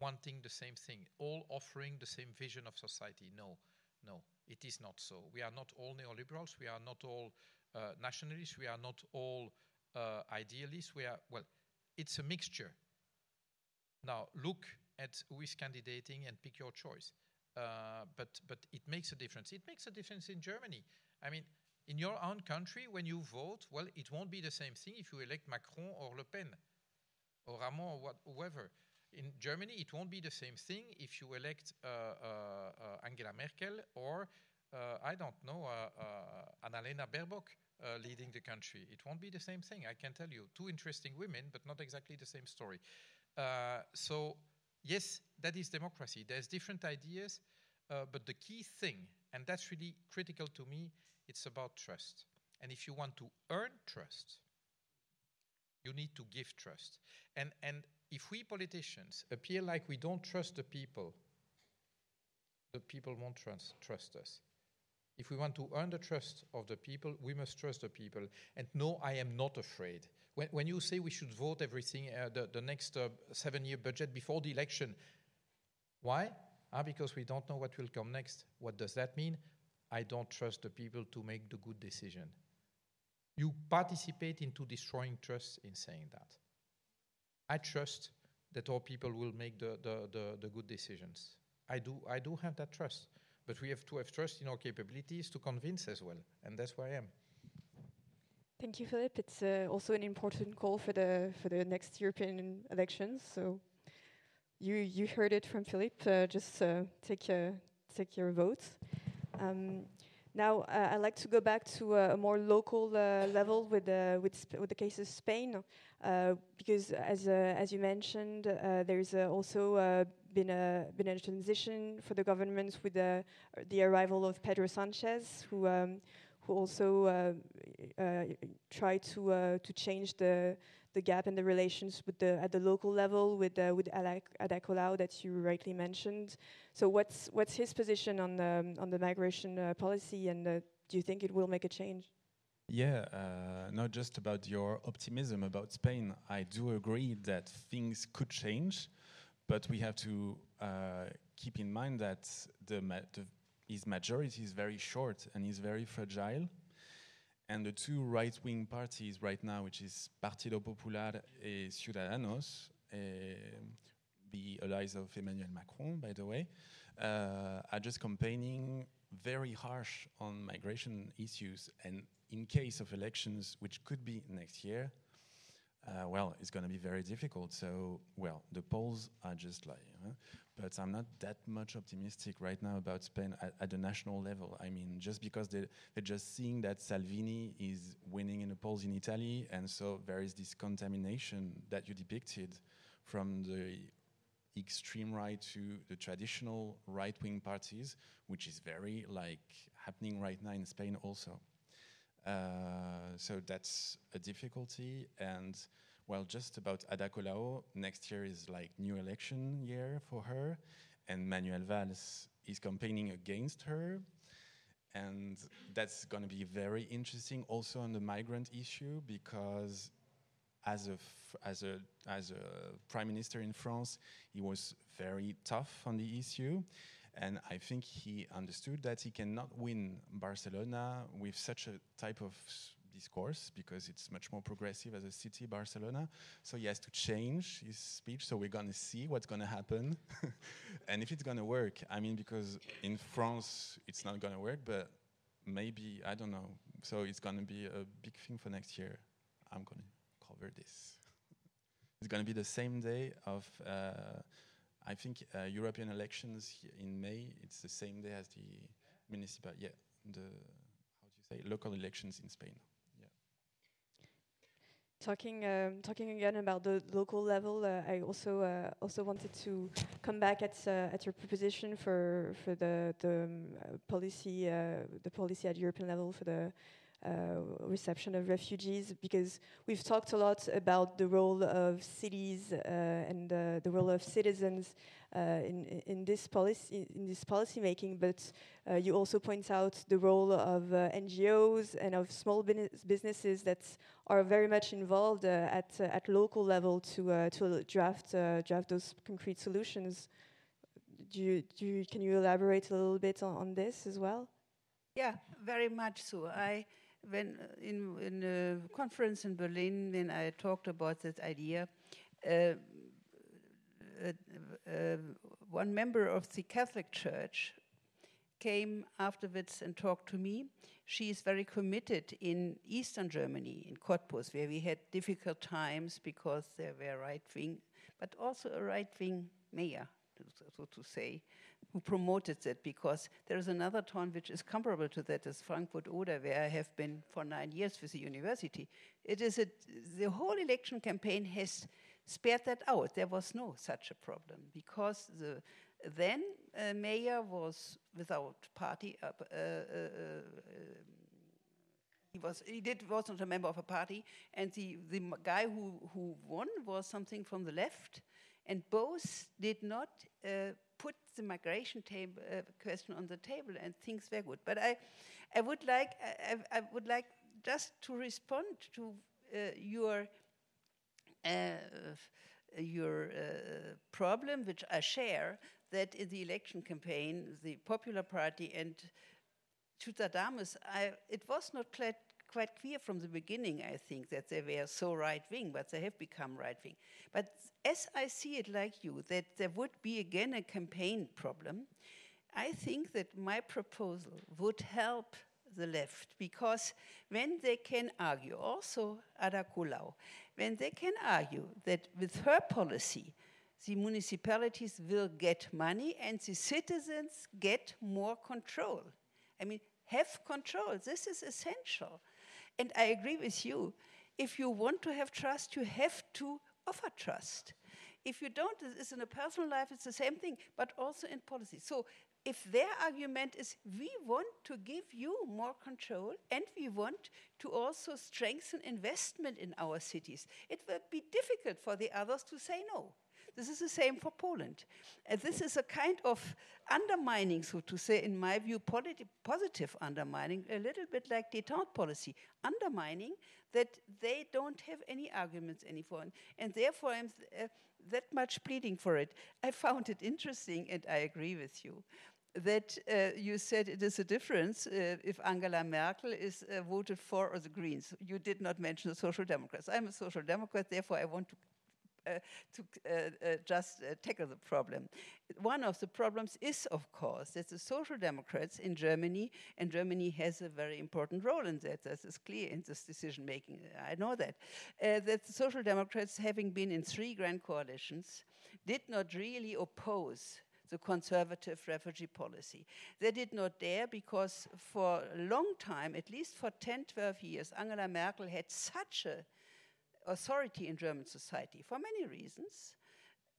wanting the same thing, all offering the same vision of society. No, no, it is not so. We are not all neoliberals. We are not all uh, nationalists. We are not all uh, idealists. We are, well, it's a mixture. Now, look at who is candidating and pick your choice. Uh, but, but it makes a difference. It makes a difference in Germany. I mean, in your own country, when you vote, well, it won't be the same thing if you elect Macron or Le Pen or Hamon or what, whoever. In Germany, it won't be the same thing if you elect uh, uh, uh Angela Merkel or, Uh, I don't know, uh, uh Annalena Baerbock uh, leading the country. It won't be the same thing, I can tell you. Two interesting women, but not exactly the same story. so, yes, that is democracy. There's different ideas, but the key thing, and that's really critical to me, it's about trust. And if you want to earn trust, you need to give trust. And, and if we politicians appear like we don't trust the people, the people won't trust us. If we want to earn the trust of the people, we must trust the people. And no, I am not afraid. When, when you say we should vote everything, uh, the, the next uh, seven year budget before the election, why? Ah, because we don't know what will come next. What does that mean? I don't trust the people to make the good decision. You participate into destroying trust in saying that. I trust that all people will make the, the, the, the good decisions. I do, I do have that trust. But we have to have trust in our capabilities to convince as well. And that's where I am. Thank you, Philippe. It's uh, also an important call for the, for the next European elections. So you, you heard it from Philippe. Uh, just uh, take, uh, take your vote. Um, now, uh, I'd like to go back to a, a more local uh, level with, uh, with, with, the case of Spain, uh, because as, uh, as you mentioned, uh, there's also been, a, been a transition for the government with the, the arrival of Pedro Sanchez, who, um, who also tried to, to change the, the gap in the relations with the at the local level with uh, with Ada Colau that you rightly mentioned. So what's what's his position on the on the migration uh, policy, and uh, do you think it will make a change? Yeah, uh, not just about your optimism about Spain. I do agree that things could change, but we have to uh, keep in mind that the, ma the his majority is very short and is very fragile and the two right-wing parties right now, which is Partido Popular and Ciudadanos, uh, the allies of Emmanuel Macron, by the way, uh, are just campaigning very harsh on migration issues. And in case of elections, which could be next year, uh, well, it's going to be very difficult. So, well, the polls are just like, huh? but I'm not that much optimistic right now about Spain at, at, the national level. I mean, just because they, they're just seeing that Salvini is winning in the polls in Italy, and so there is this contamination that you depicted from the extreme right to the traditional right-wing parties, which is very like happening right now in Spain also. Uh, so that's a difficulty. And well, just about Ada Colau, next year is like new election year for her, and Manuel Valls is campaigning against her. And that's going to be very interesting also on the migrant issue because as a, as, a, as a prime minister in France, he was very tough on the issue. And I think he understood that he cannot win Barcelona with such a type of discourse because it's much more progressive as a city, Barcelona. So he has to change his speech. So we're going to see what's going to happen and if it's going to work. I mean, because in France, it's not going to work, but maybe, I don't know. So it's going to be a big thing for next year. I'm going to cover this. it's going to be the same day of. Uh, I think uh, European elections in May. It's the same day as the municipal, yeah, the how do you say local elections in Spain. Talking um, talking again about the local level, uh, I also uh, also wanted to come back at uh, at your proposition for for the the um, policy uh, the policy at European level for the uh, reception of refugees because we've talked a lot about the role of cities uh, and uh, the role of citizens uh, in, in this policy in this policy making, but uh, you also point out the role of uh, NGOs and of small businesses that are very much involved at at local level to to draft draft those concrete solutions. Do you, do you, can you elaborate a little bit on, on this as well? Yeah, very much so. I when uh, in in a conference in Berlin when I talked about this idea, uh, uh, uh, one member of the Catholic Church came afterwards and talked to me. She is very committed in Eastern Germany, in Cottbus, where we had difficult times because there were right wing, but also a right wing mayor, so to say who promoted that because there is another town which is comparable to that as Frankfurt Oder, where I have been for nine years with the university. It is a, the whole election campaign has spared that out. There was no such a problem because the then uh, mayor was without party. Uh, uh, uh, he was he did wasn't a member of a party, and the the guy who who won was something from the left, and both did not uh, put the migration table, uh, question on the table, and things were good. But I, I would like, I, I would like just to respond to uh, your uh, your uh, problem, which I share, that in the election campaign, the Popular Party and Ciudadanos, I, it was not quite, quite clear from the beginning, I think, that they were so right wing, but they have become right wing. But as I see it like you, that there would be again a campaign problem, I think that my proposal would help the left because when they can argue, also Ada Colau, when they can argue that with her policy, the municipalities will get money and the citizens get more control. I mean, have control. This is essential. And I agree with you. If you want to have trust, you have to offer trust. If you don't, it's in a personal life, it's the same thing, but also in policy. So if their argument is we want to give you more control and we want to also strengthen investment in our cities, it will be difficult for the others to say no. This is the same for Poland. And this is a kind of undermining, so to say, in my view, positive undermining, a little bit like detente policy, undermining that they don't have any arguments anymore. And therefore, I'm uh, that much pleading for it. I found it interesting, and I agree with you that uh, you said it is a difference uh, if Angela Merkel is uh, voted for or the Greens. You did not mention the Social Democrats. I'm a Social Democrat, therefore I want to uh, to uh, uh, just tackle the problem. One of the problems is, of course, that the Social Democrats in Germany, and Germany has a very important role in that, that is clear in this decision making, I know that, that the Social Democrats, having been in three grand coalitions, did not really oppose the conservative refugee policy. They did not dare because for a long time, at least for 10, 12 years, Angela Merkel had such a authority in German society for many reasons.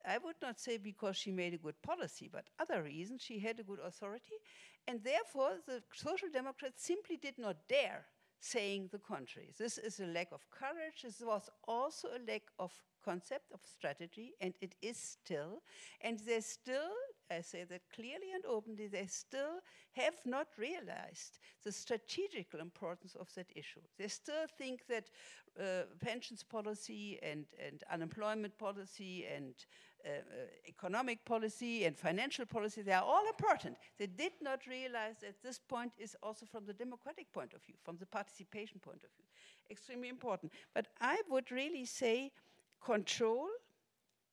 I would not say because she made a good policy, but other reasons. She had a good authority, and therefore the Social Democrats simply did not dare saying the contrary. This is a lack of courage. This was also a lack of concept of strategy, and it is still. And they still I say that clearly and openly, they still have not realized the strategical importance of that issue. They still think that uh, pensions policy and, and unemployment policy and uh, uh, economic policy and financial policy, they are all important. They did not realize that this point is also from the democratic point of view, from the participation point of view, extremely important. But I would really say control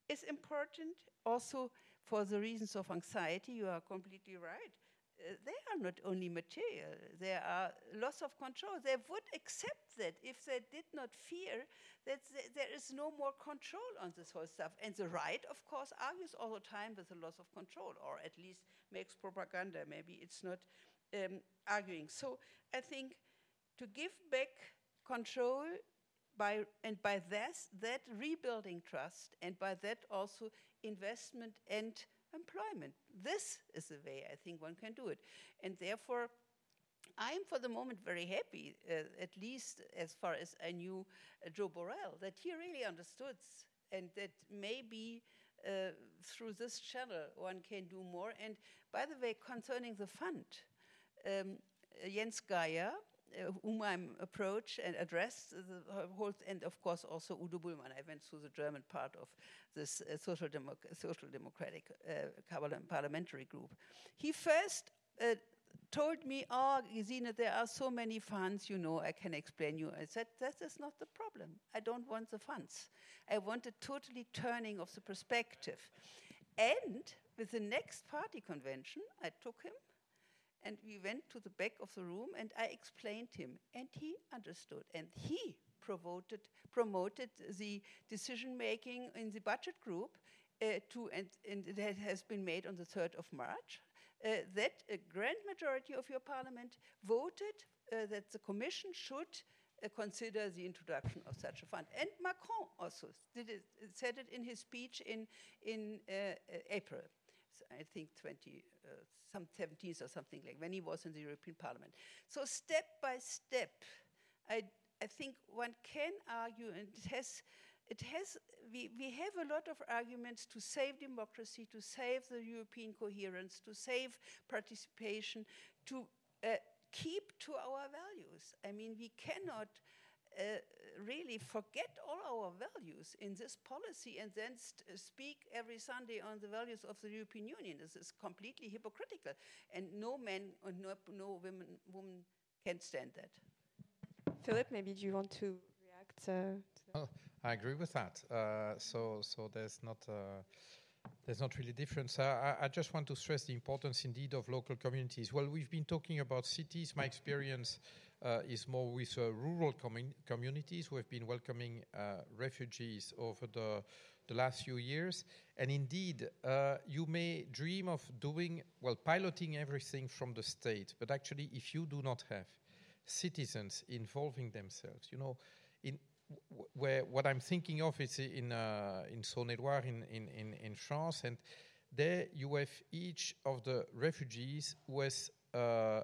is important, also for the reasons of anxiety, you are completely right. Uh, they are not only material, there are loss of control. They would accept that if they did not fear that th there is no more control on this whole stuff. And the right, of course, argues all the time with the loss of control, or at least makes propaganda. Maybe it's not um, arguing. So I think to give back control by, and by this, that rebuilding trust, and by that also investment and employment. This is the way I think one can do it. And therefore, I'm for the moment very happy, uh, at least as far as I knew uh, Joe Borrell, that he really understood and that maybe uh, through this channel one can do more. And by the way, concerning the fund, um, Jens Geier, uh, whom I approached and addressed the whole, and of course also Udo Bullmann. I went through the German part of this uh, social, democ social democratic uh, parliamentary group. He first uh, told me, oh, Gesine, there are so many funds, you know, I can explain you. I said, that is not the problem. I don't want the funds. I want a totally turning of the perspective. And with the next party convention, I took him and we went to the back of the room and I explained him and he understood and he promoted, promoted the decision making in the budget group uh, to, and, and it has been made on the 3rd of March uh, that a grand majority of your parliament voted uh, that the commission should uh, consider the introduction of such a fund. And Macron also it, said it in his speech in, in uh, uh, April. I think 20, some 17th or something like when he was in the European Parliament. So step by step, I, I think one can argue, and it has it has, we, we have a lot of arguments to save democracy, to save the European coherence, to save participation, to uh, keep to our values. I mean, we cannot uh, really forget all our values in this policy and then speak every Sunday on the values of the European Union. This is completely hypocritical, and no man or no, no woman, woman can stand that. Philippe, maybe do you want to react uh, to that? I agree with that. Uh, so, so there's not uh, there's not really difference. I, I, just want to stress the importance indeed of local communities. Well, we've been talking about cities. My experience uh, is more with uh, rural commun- communities who have been welcoming uh, refugees over the the last few years. And indeed, uh, you may dream of doing well, piloting everything from the state, but actually, if you do not have citizens involving themselves, you know, in where what I'm thinking of is in uh, in Saône-et-Loire in, in, in, in, France, and there you have each of the refugees who has uh,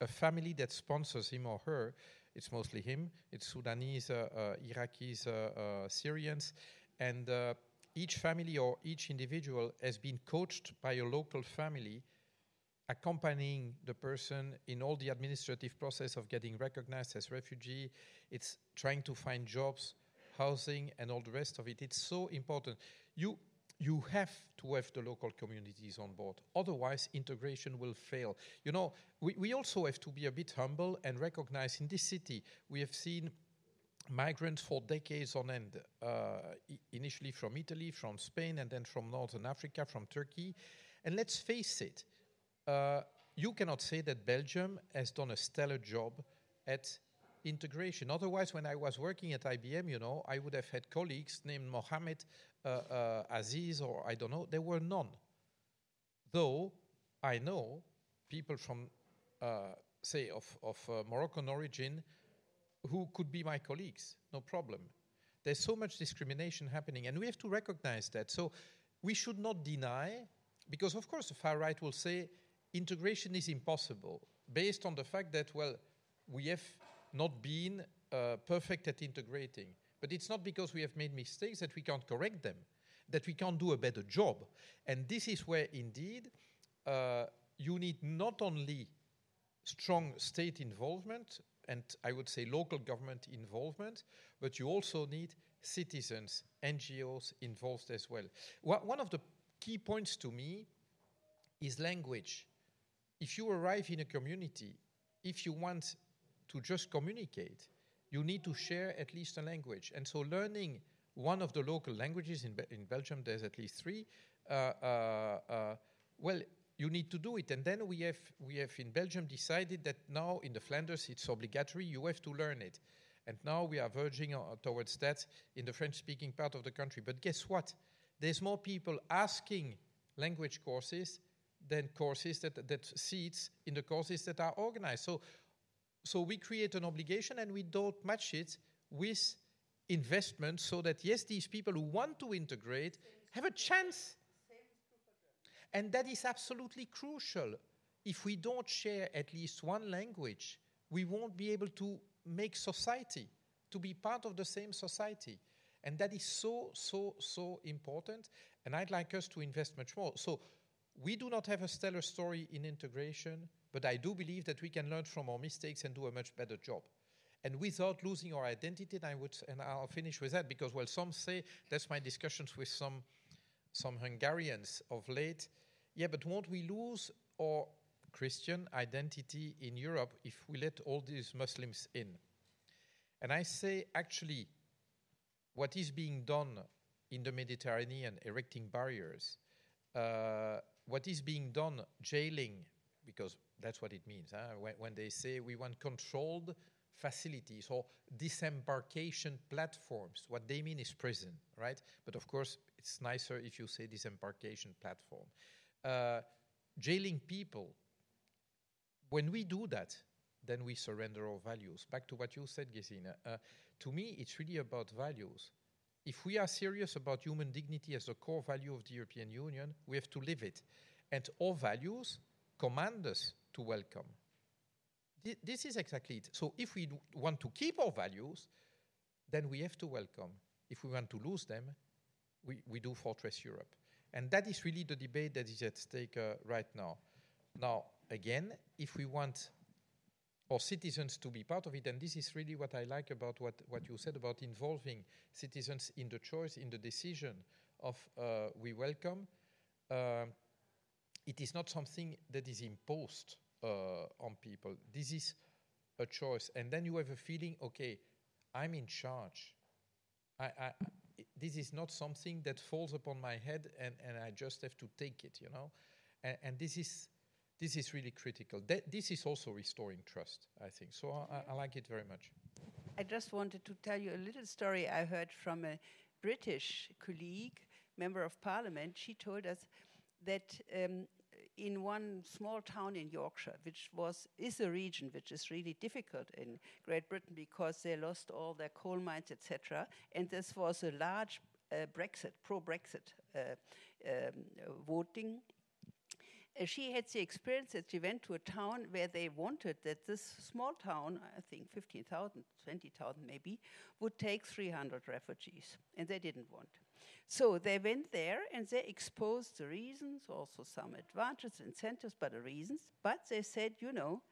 a family that sponsors him or her. It's mostly him. It's Sudanese, uh, uh Iraqis, uh, Syrians, and each family or each individual has been coached by a local family accompanying the person in all the administrative process of getting recognized as refugee. It's trying to find jobs, housing, and all the rest of it. It's so important. You you have to have the local communities on board. Otherwise, integration will fail. You know, we, we also have to be a bit humble and recognize in this city we have seen migrants for decades on end, uh, initially from Italy, from Spain, and then from Northern Africa, from Turkey. And let's face it, uh, you cannot say that Belgium has done a stellar job at integration. Otherwise, when I was working at IBM, you know, I would have had colleagues named Mohammed, uh, uh, Aziz, or I don't know. There were none. Though I know people from, uh, say, of, of uh, Moroccan origin who could be my colleagues, no problem. There's so much discrimination happening, and we have to recognize that. So we should not deny, because of course the far right will say integration is impossible based on the fact that, well, we have not been uh, perfect at integrating. But it's not because we have made mistakes that we can't correct them, that we can't do a better job. And this is where, indeed, uh, you need not only strong state involvement and I would say local government involvement, but you also need citizens, NGOs involved as well. One of the key points to me is language if you arrive in a community, if you want to just communicate, you need to share at least a language. And so, learning one of the local languages in, Be in Belgium, there's at least three. Uh, uh, uh, well, you need to do it. And then we have, we have in Belgium decided that now in the Flanders it's obligatory, you have to learn it. And now we are verging towards that in the French speaking part of the country. But guess what? There's more people asking language courses than courses that, that seats in the courses that are organized. So, so we create an obligation and we don't match it with investment so that, yes, these people who want to integrate have a chance. And that is absolutely crucial. if we don't share at least one language, we won't be able to make society, to be part of the same society. And that is so, so, so important. And I'd like us to invest much more. So we do not have a stellar story in integration, but I do believe that we can learn from our mistakes and do a much better job. And without losing our identity, and I would, and I'll finish with that because, well, some say that's my discussions with some, some Hungarians of late. Yeah, but won't we lose our Christian identity in Europe if we let all these Muslims in? And I say, actually, what is being done in the Mediterranean, erecting barriers, uh, what is being done, jailing, because that's what it means. Huh? When, when, they say we want controlled facilities or disembarkation platforms, what they mean is prison, right? But of course, it's nicer if you say disembarkation platform. Uh, jailing people, when we do that, then we surrender our values. Back to what you said, Gesine. Uh, to me, it's really about values. If we are serious about human dignity as a core value of the European Union, we have to live it. And our values command us to welcome. This is exactly it. So if we want to keep our values, then we have to welcome. If we want to lose them, we, we do Fortress Europe. And that is really the debate that is at stake uh, right now. Now, again, if we want our citizens to be part of it, and this is really what I like about what, what you said about involving citizens in the choice, in the decision of uh, we welcome, uh, it is not something that is imposed uh, on people. This is a choice. And then you have a feeling, okay, I'm in charge. I, I, this is not something that falls upon my head and, and I just have to take it, you know? And, and this is this is really critical. That, this is also restoring trust, I think. So I, I, like it very much. I just wanted to tell you a little story I heard from a British colleague, member of parliament. She told us that um, in one small town in Yorkshire, which was is a region which is really difficult in Great Britain because they lost all their coal mines, etc. And this was a large uh, Brexit, pro-Brexit uh, um, voting. Uh, she had the experience that she went to a town where they wanted that this small town, I think 15,000, 20,000 maybe, would take 300 refugees, and they didn't want. So they went there and they exposed the reasons, also some advantages, incentives, but the reasons. But they said, you know,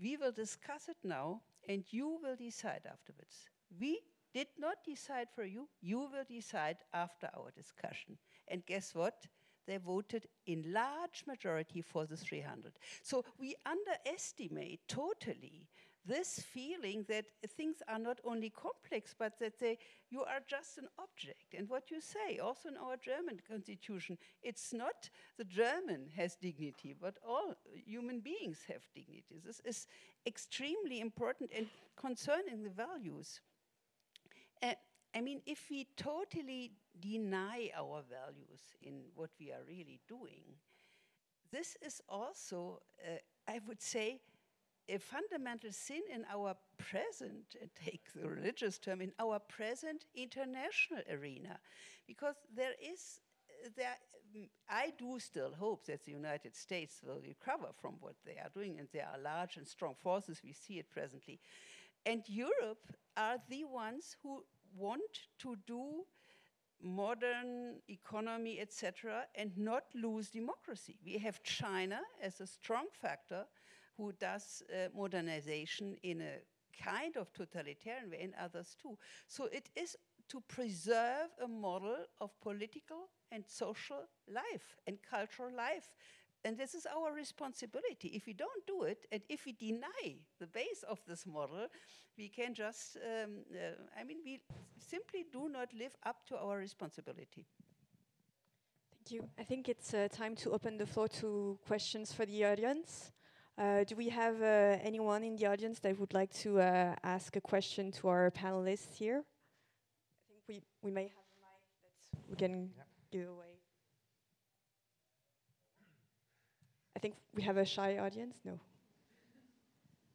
we will discuss it now and you will decide afterwards. We did not decide for you, you will decide after our discussion. And guess what? They voted in large majority for the 300. So we underestimate totally this feeling that things are not only complex, but that they, you are just an object. And what you say, also in our German constitution, it's not the German has dignity, but all human beings have dignity. This is extremely important and concerning the values. Uh, I mean, if we totally deny our values in what we are really doing, this is also, uh, I would say, a fundamental sin in our present, take the religious term, in our present international arena. Because there is, uh, there, mm, I do still hope that the United States will recover from what they are doing, and there are large and strong forces, we see it presently. And Europe are the ones who want to do modern economy, etc., and not lose democracy. We have China as a strong factor who does uh, modernization in a kind of totalitarian way, and others too. So it is to preserve a model of political and social life and cultural life. And this is our responsibility. If we don't do it, and if we deny the base of this model, we can just, um, uh, I mean, we simply do not live up to our responsibility. Thank you. I think it's uh, time to open the floor to questions for the audience. Uh, do we have uh, anyone in the audience that would like to uh, ask a question to our panelists here? I think we, we may have a mic that we can yeah. give away. I think we have a shy audience. No.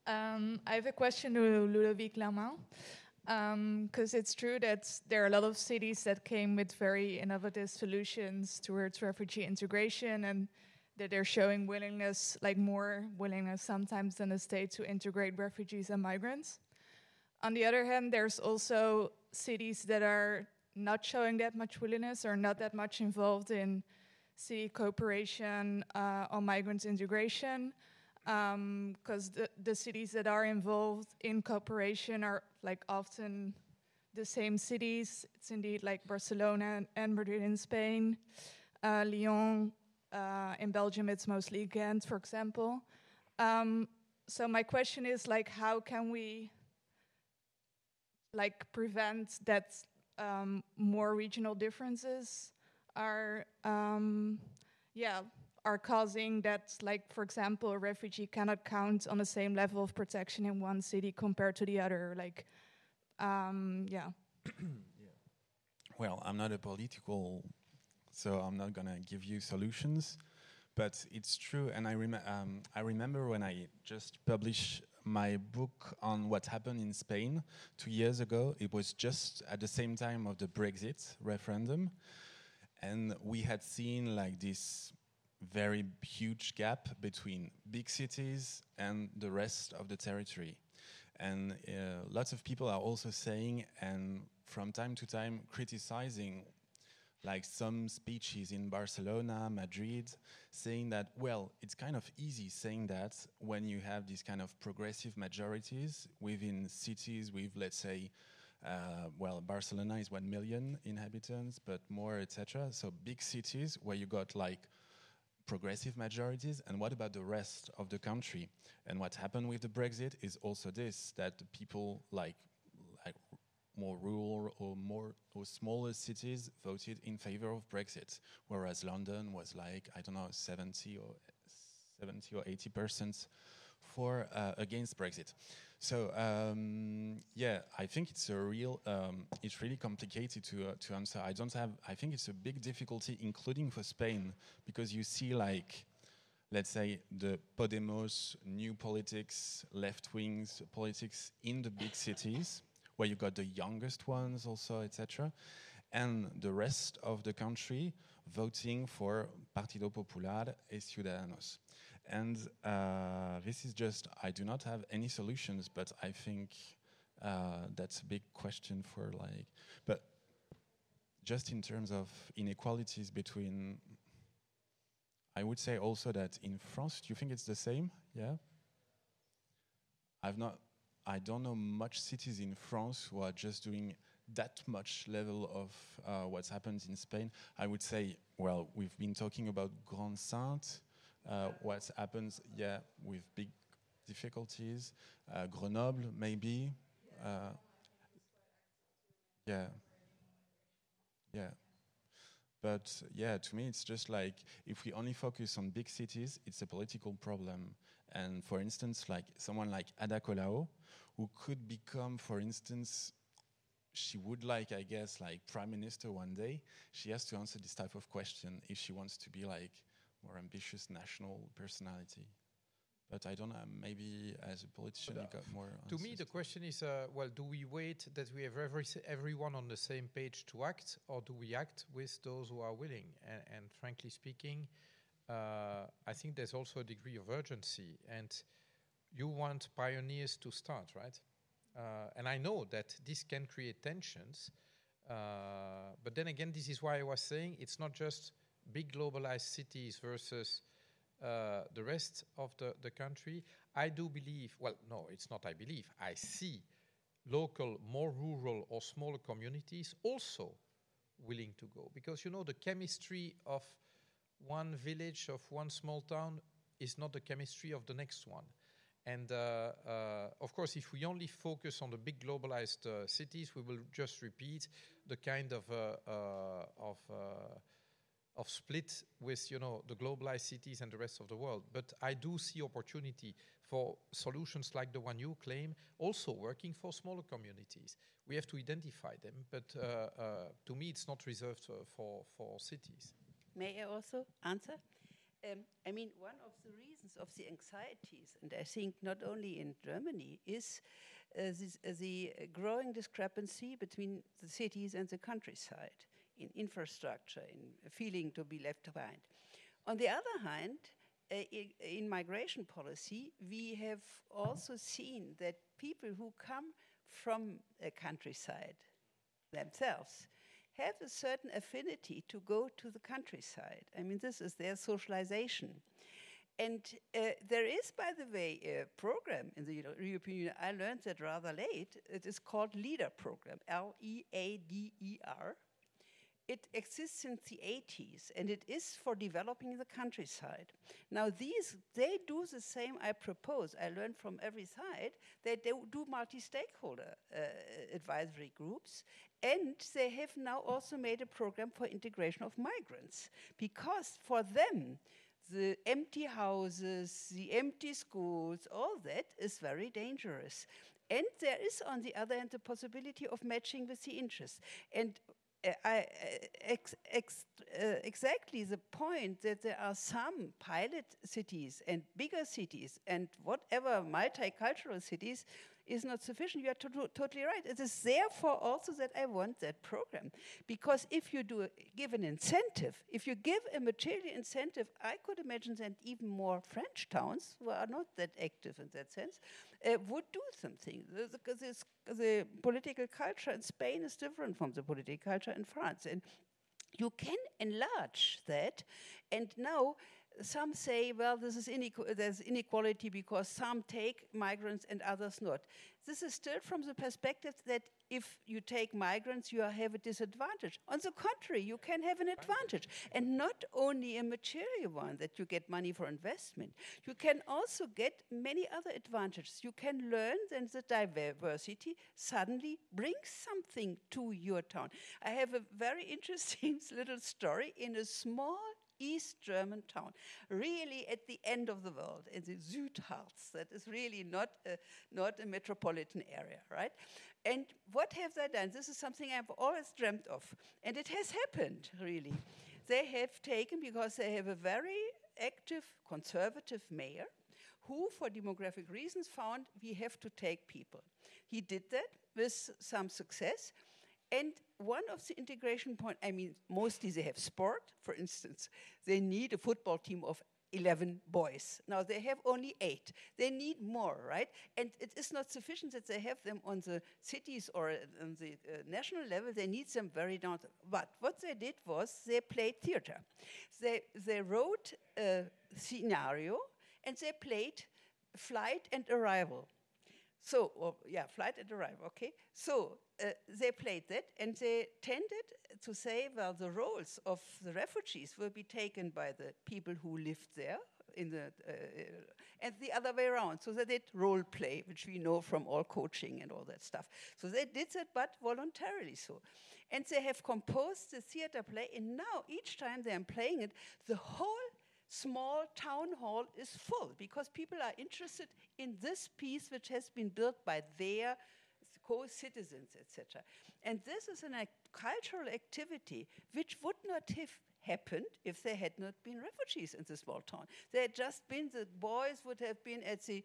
Um, I have a question to Ludovic Lamant. Because um, it's true that there are a lot of cities that came with very innovative solutions towards refugee integration, and that they're showing willingness, like more willingness sometimes than the state to integrate refugees and migrants. On the other hand, there's also cities that are not showing that much willingness or not that much involved in city cooperation uh, on migrant integration because um, the, the cities that are involved in cooperation are like often the same cities. It's indeed like Barcelona and Madrid in Spain, uh, Lyon. Uh, in Belgium, it's mostly Ghent, for example. Um, so my question is like, how can we like prevent that um, more regional differences are, um, yeah, are causing that, like, for example, a refugee cannot count on the same level of protection in one city compared to the other. Like, um, yeah. yeah. Well, I'm not a political, so I'm not gonna give you solutions. But it's true, and I, rem um, I remember when I just published my book on what happened in Spain two years ago. It was just at the same time of the Brexit referendum, and we had seen like this very huge gap between big cities and the rest of the territory. And uh, lots of people are also saying, and from time to time criticizing, like some speeches in Barcelona, Madrid, saying that, well, it's kind of easy saying that when you have these kind of progressive majorities within cities with, let's say, uh, well, Barcelona is 1 million inhabitants, but more, etc. So big cities where you got like progressive majorities, and what about the rest of the country? And what happened with the Brexit is also this: that the people like like more rural or more or smaller cities voted in favor of Brexit, whereas London was like I don't know 70 or 70 or 80 percent for uh, against Brexit. So um, yeah, I think it's a real, um, it's really complicated to uh, to answer. I don't have. I think it's a big difficulty, including for Spain, because you see like, let's say the Podemos, new politics, left wings politics in the big cities, where you got the youngest ones also, etc., and the rest of the country voting for Partido Popular e Ciudadanos. And uh, this is just, I do not have any solutions, but I think uh, that's a big question for like, but just in terms of inequalities between, I would say also that in France, do you think it's the same? Yeah? I've not, I don't know much cities in France who are just doing that much level of uh, what's happened in Spain. I would say, well, we've been talking about Grande-Synthe, uh, what happens, yeah, with big difficulties. Uh, Grenoble, maybe. Uh, yeah. Yeah. But yeah, to me, it's just like if we only focus on big cities, it's a political problem. And for instance, like someone like Ada Colau, who could become, for instance, she would like, I guess, like prime minister one day. She has to answer this type of question if she wants to be like more ambitious national personality. But I don't know, maybe as a politician, uh, you got more. To me, the question is uh, well, do we wait that we have every, everyone on the same page to act, or do we act with those who are willing? And, and frankly speaking, uh, I think there's also a degree of urgency. And you want pioneers to start, right? Uh, and I know that this can create tensions. Uh, but then again, this is why I was saying it's not just big globalized cities versus uh, the rest of the, the country, I do believe, well, no, it's not I believe, I see local, more rural or smaller communities also willing to go. Because, you know, the chemistry of one village, of one small town, is not the chemistry of the next one. And uh, uh, of course, if we only focus on the big globalized uh, cities, we will just repeat the kind of, uh, uh, of of split with you know the globalized cities and the rest of the world. But I do see opportunity for solutions like the one you claim, also working for smaller communities. We have to identify them, but uh, uh, to me, it's not reserved uh, for for cities. May I also answer? Um, I mean, one of the reasons of the anxieties, and I think not only in Germany, is uh, this, uh, the growing discrepancy between the cities and the countryside in infrastructure, in feeling to be left behind. On the other hand, uh, in, migration policy, we have also seen that people who come from a countryside themselves have a certain affinity to go to the countryside. I mean, this is their socialization. And uh, there is, by the way, a program in the European Union. I learned that rather late. It is called LEADER program, L E A D E R. It exists since the 80s, and it is for developing the countryside. Now, these they do the same. I propose. I learned from every side. That they do, do multi-stakeholder uh, advisory groups, and they have now also made a program for integration of migrants because for them the empty houses, the empty schools, all that is very dangerous. And there is, on the other hand, the possibility of matching with the interests. And uh, I, uh, ex, ex, uh, exactly the point that there are some pilot cities and bigger cities and whatever multicultural cities is not sufficient. You are to totally right. It is therefore also that I want that program. Because if you do a, give an incentive, if you give a material incentive, I could imagine that even more French towns, who are not that active in that sense, uh, would do something. The, the, the political culture in Spain is different from the political culture in France. And you can enlarge that. And now, some say, well, this is inequ there's inequality because some take migrants and others not. This is still from the perspective that if you take migrants, you have a disadvantage. On the contrary, you can have an advantage. And not only a material one that you get money for investment, you can also get many other advantages. You can learn that the diversity suddenly brings something to your town. I have a very interesting little story in a small East German town, really at the end of the world, in the Südharz. That is really not a, not a metropolitan area, right? And what have they done? This is something I've always dreamt of. And it has happened, really. They have taken, because they have a very active conservative mayor who, for demographic reasons, found we have to take people. He did that with some success. And one of the integration points, I mean, mostly they have sport, for instance. They need a football team of 11 boys. Now they have only eight. They need more, right? And it is not sufficient that they have them on the cities or on the uh, national level. They need them very down. But what they did was they played theater. They, they wrote a scenario and they played flight and arrival. So, or, yeah, flight and arrival, okay? So uh, they played that and they tended to say, well, the roles of the refugees will be taken by the people who lived there in the, uh, and the other way around. So they did role play, which we know from all coaching and all that stuff. So they did that, but voluntarily so. And they have composed the theater play, and now each time they're playing it, the whole small town hall is full because people are interested in this piece which has been built by their co-citizens, etc. And this is a cultural activity which would not have happened if there had not been refugees in the small town. There had just been, the boys would have been at the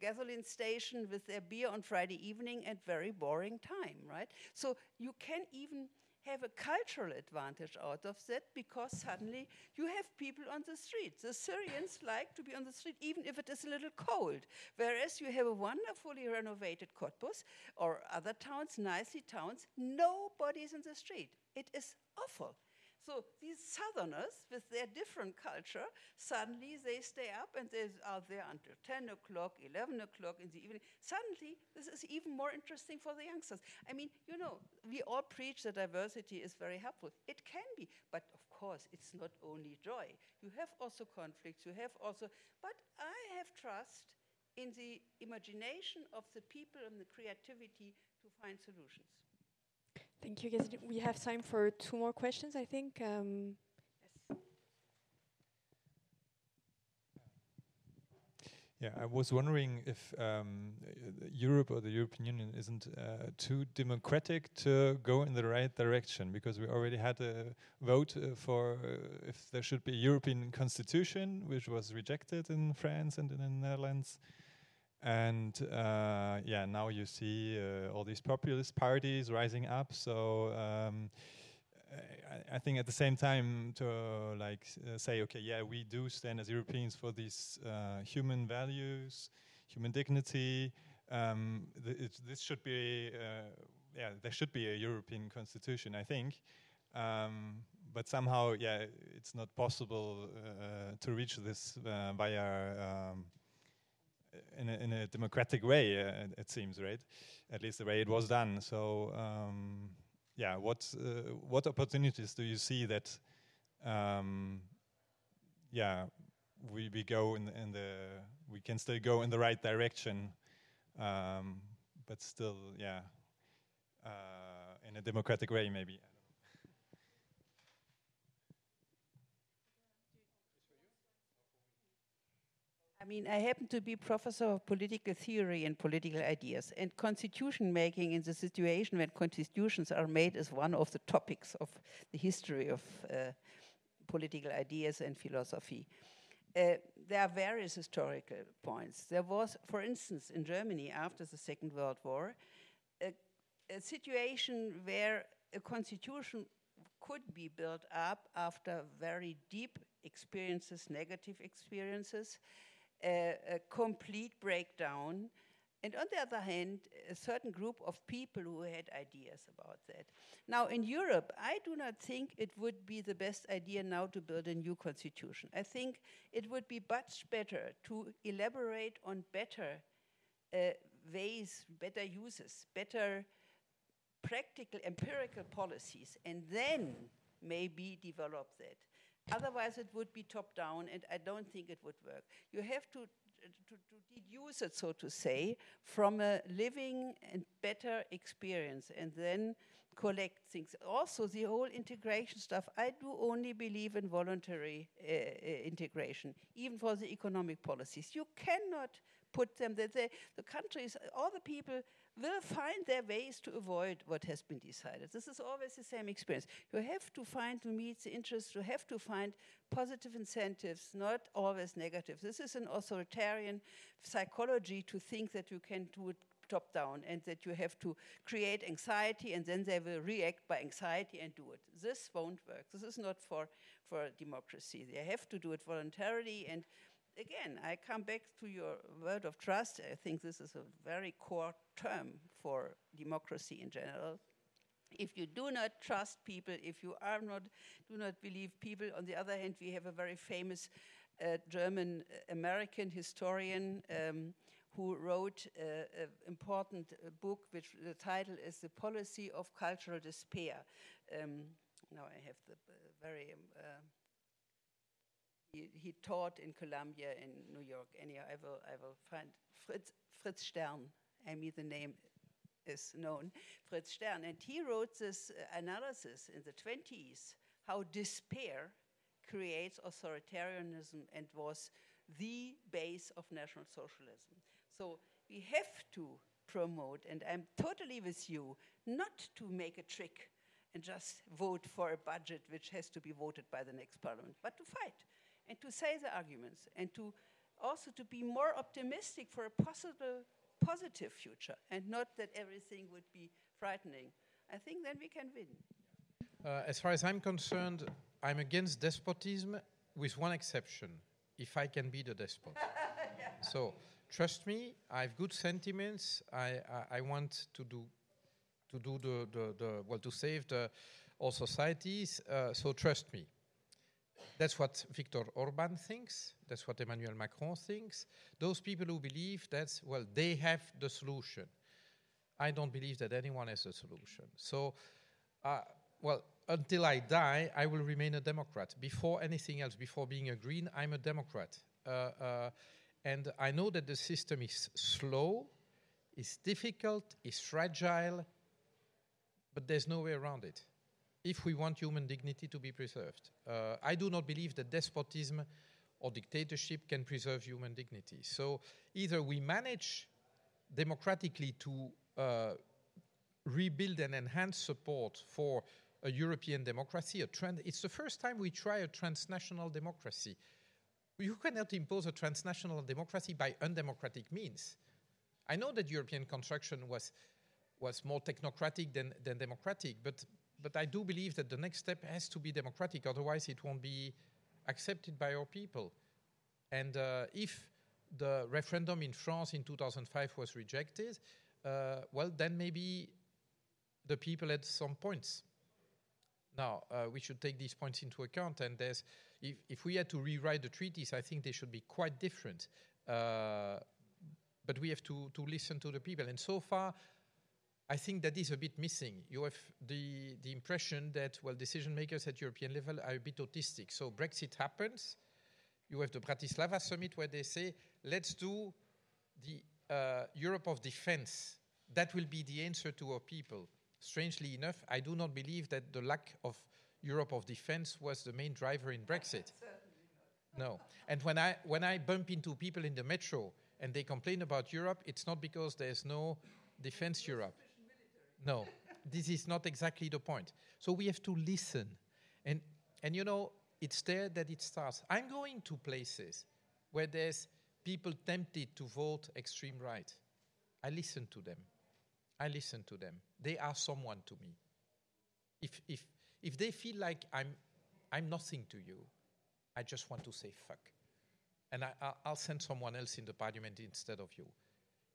gasoline station with their beer on Friday evening at very boring time, right? So you can even have a cultural advantage out of that because suddenly you have people on the street. The Syrians like to be on the street even if it is a little cold, whereas you have a wonderfully renovated Cottbus or other towns, nicely towns, nobody is in the street. It is awful. So these southerners, with their different culture, suddenly they stay up and they are there until 10 o'clock, 11 o'clock in the evening. Suddenly, this is even more interesting for the youngsters. I mean, you know, we all preach that diversity is very helpful. It can be, but of course, it's not only joy. You have also conflicts, you have also, but I have trust in the imagination of the people and the creativity to find solutions. Thank you, guys. We have time for two more questions, I think. Um. Yeah, I was wondering if um, Europe or the European Union isn't uh, too democratic to go in the right direction, because we already had a vote uh, for uh, if there should be a European constitution, which was rejected in France and in the Netherlands. And uh, yeah, now you see uh, all these populist parties rising up. So um, I, I think at the same time to uh, like say, okay, yeah, we do stand as Europeans for these uh, human values, human dignity. Um, th this should be, uh, yeah, there should be a European constitution, I think. Um, but somehow, yeah, it's not possible uh, to reach this uh, via um, in, a, in a democratic way. it seems, right? At least the way it was done. So. Um, yeah, what uh, what opportunities do you see that, um, yeah, we we go in, in the we can still go in the right direction, um, but still, yeah, uh, in a democratic way, maybe. Mean, I happen to be professor of political theory and political ideas, and constitution making in the situation when constitutions are made is one of the topics of the history of uh, political ideas and philosophy. Uh, there are various historical points. There was, for instance, in Germany after the Second World War, a, a situation where a constitution could be built up after very deep experiences, negative experiences, a, a complete breakdown. And on the other hand, a certain group of people who had ideas about that. Now, in Europe, I do not think it would be the best idea now to build a new constitution. I think it would be much better to elaborate on better uh, ways, better uses, better practical empirical policies, and then maybe develop that. Otherwise, it would be top down, and I don't think it would work. You have to, to, to deduce it, so to say, from a living and better experience, and then collect things. Also, the whole integration stuff, I do only believe in voluntary uh, uh, integration, even for the economic policies. You cannot put them, the, the, the countries, all the people will find their ways to avoid what has been decided. This is always the same experience. You have to find to meet the interests, you have to find positive incentives, not always negative. This is an authoritarian psychology to think that you can do it top down and that you have to create anxiety and then they will react by anxiety and do it. This won't work. This is not for, for democracy. They have to do it voluntarily and again, I come back to your word of trust. I think this is a very core term for democracy in general. If you do not trust people, if you are not, do not believe people, on the other hand, we have a very famous uh, German uh, American historian um, who wrote an important uh, book, which the title is The Policy of Cultural Despair. Um, now I have the uh, very um, uh, he, he, taught in Columbia in New York. Anyhow, I will, I will find Fritz, Fritz Stern. I mean, the name is known, Fritz Stern. And he wrote this analysis in the 20s how despair creates authoritarianism and was the base of National Socialism. So we have to promote, and I'm totally with you, not to make a trick and just vote for a budget which has to be voted by the next parliament, but to fight and to say the arguments and to also to be more optimistic for a possible positive future and not that everything would be frightening. I think then we can win. Uh, as far as I'm concerned, I'm against despotism with one exception if I can be the despot. yeah. So trust me, I have good sentiments. I, I, I want to do to do the, the, the, well to save the all societies. Uh, so trust me. That's what Viktor Orban thinks. That's what Emmanuel Macron thinks. Those people who believe that, well, they have the solution. I don't believe that anyone has a solution. So, uh, well, until I die, I will remain a Democrat. Before anything else, before being a Green, I'm a Democrat. Uh, uh, and I know that the system is slow, is difficult, is fragile, but there's no way around it if we want human dignity to be preserved. Uh, I do not believe that despotism or dictatorship can preserve human dignity. So either we manage democratically to uh, rebuild and enhance support for a European democracy, a trend. It's the first time we try a transnational democracy. You cannot impose a transnational democracy by undemocratic means. I know that European construction was was more technocratic than, than democratic, but but I do believe that the next step has to be democratic, otherwise, it won't be accepted by our people. And uh, if the referendum in France in 2005 was rejected, uh, well, then maybe the people had some points. Now, uh, we should take these points into account, and there's, if, if we had to rewrite the treaties, I think they should be quite different. Uh, but we have to, to listen to the people. And so far, I think that is a bit missing. You have the, the impression that, well, decision makers at European level are a bit autistic. So Brexit happens. You have the Bratislava summit where they say, let's do the uh, Europe of defense. That will be the answer to our people. Strangely enough, I do not believe that the lack of Europe of defense was the main driver in Brexit. No. And when I, when I bump into people in the metro and they complain about Europe, it's not because there's no defense Europe. No, this is not exactly the point. So we have to listen. And, and you know, it's there that it starts. I'm going to places where there's people tempted to vote extreme right. I listen to them. I listen to them. They are someone to me. If, if, if they feel like I'm, I'm nothing to you, I just want to say fuck. And I, I'll send someone else in the parliament instead of you.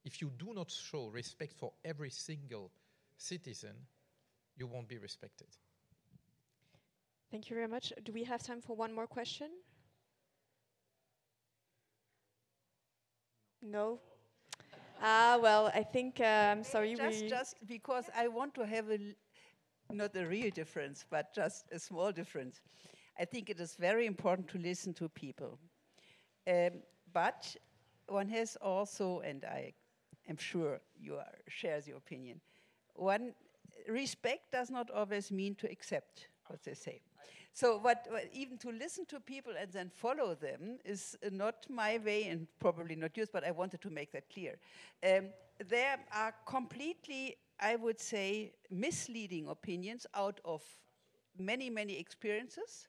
If you do not show respect for every single citizen, you won't be respected. Thank you very much. Do we have time for one more question? No? Ah, well, I think, uh, I'm sorry, just, we... just because I want to have a, not a real difference, but just a small difference. I think it is very important to listen to people. Um, but one has also, and I am sure you are, shares your opinion, one respect does not always mean to accept what they say. So, what, what, even to listen to people and then follow them is not my way and probably not yours, but I wanted to make that clear. Um, there are completely, I would say, misleading opinions out of many, many experiences.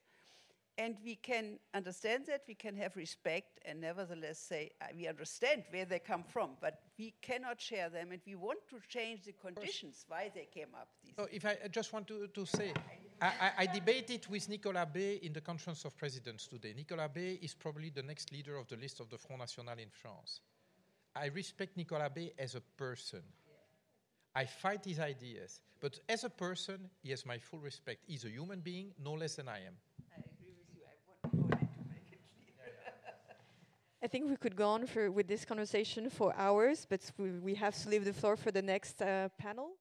And we can understand that, we can have respect, and nevertheless say, uh, we understand where they come from, but we cannot share them, and we want to change the conditions why they came up. So if I, I just want to, to say, I, I, I, debated with Nicolas Bay in the Conference of Presidents today. Nicolas Bay is probably the next leader of the list of the Front National in France. I respect Nicolas Bay as a person. I fight his ideas, but as a person, he has my full respect. He's a human being, no less than I am. I think we could go on for, with this conversation for hours, but we, we have to leave the floor for the next uh, panel.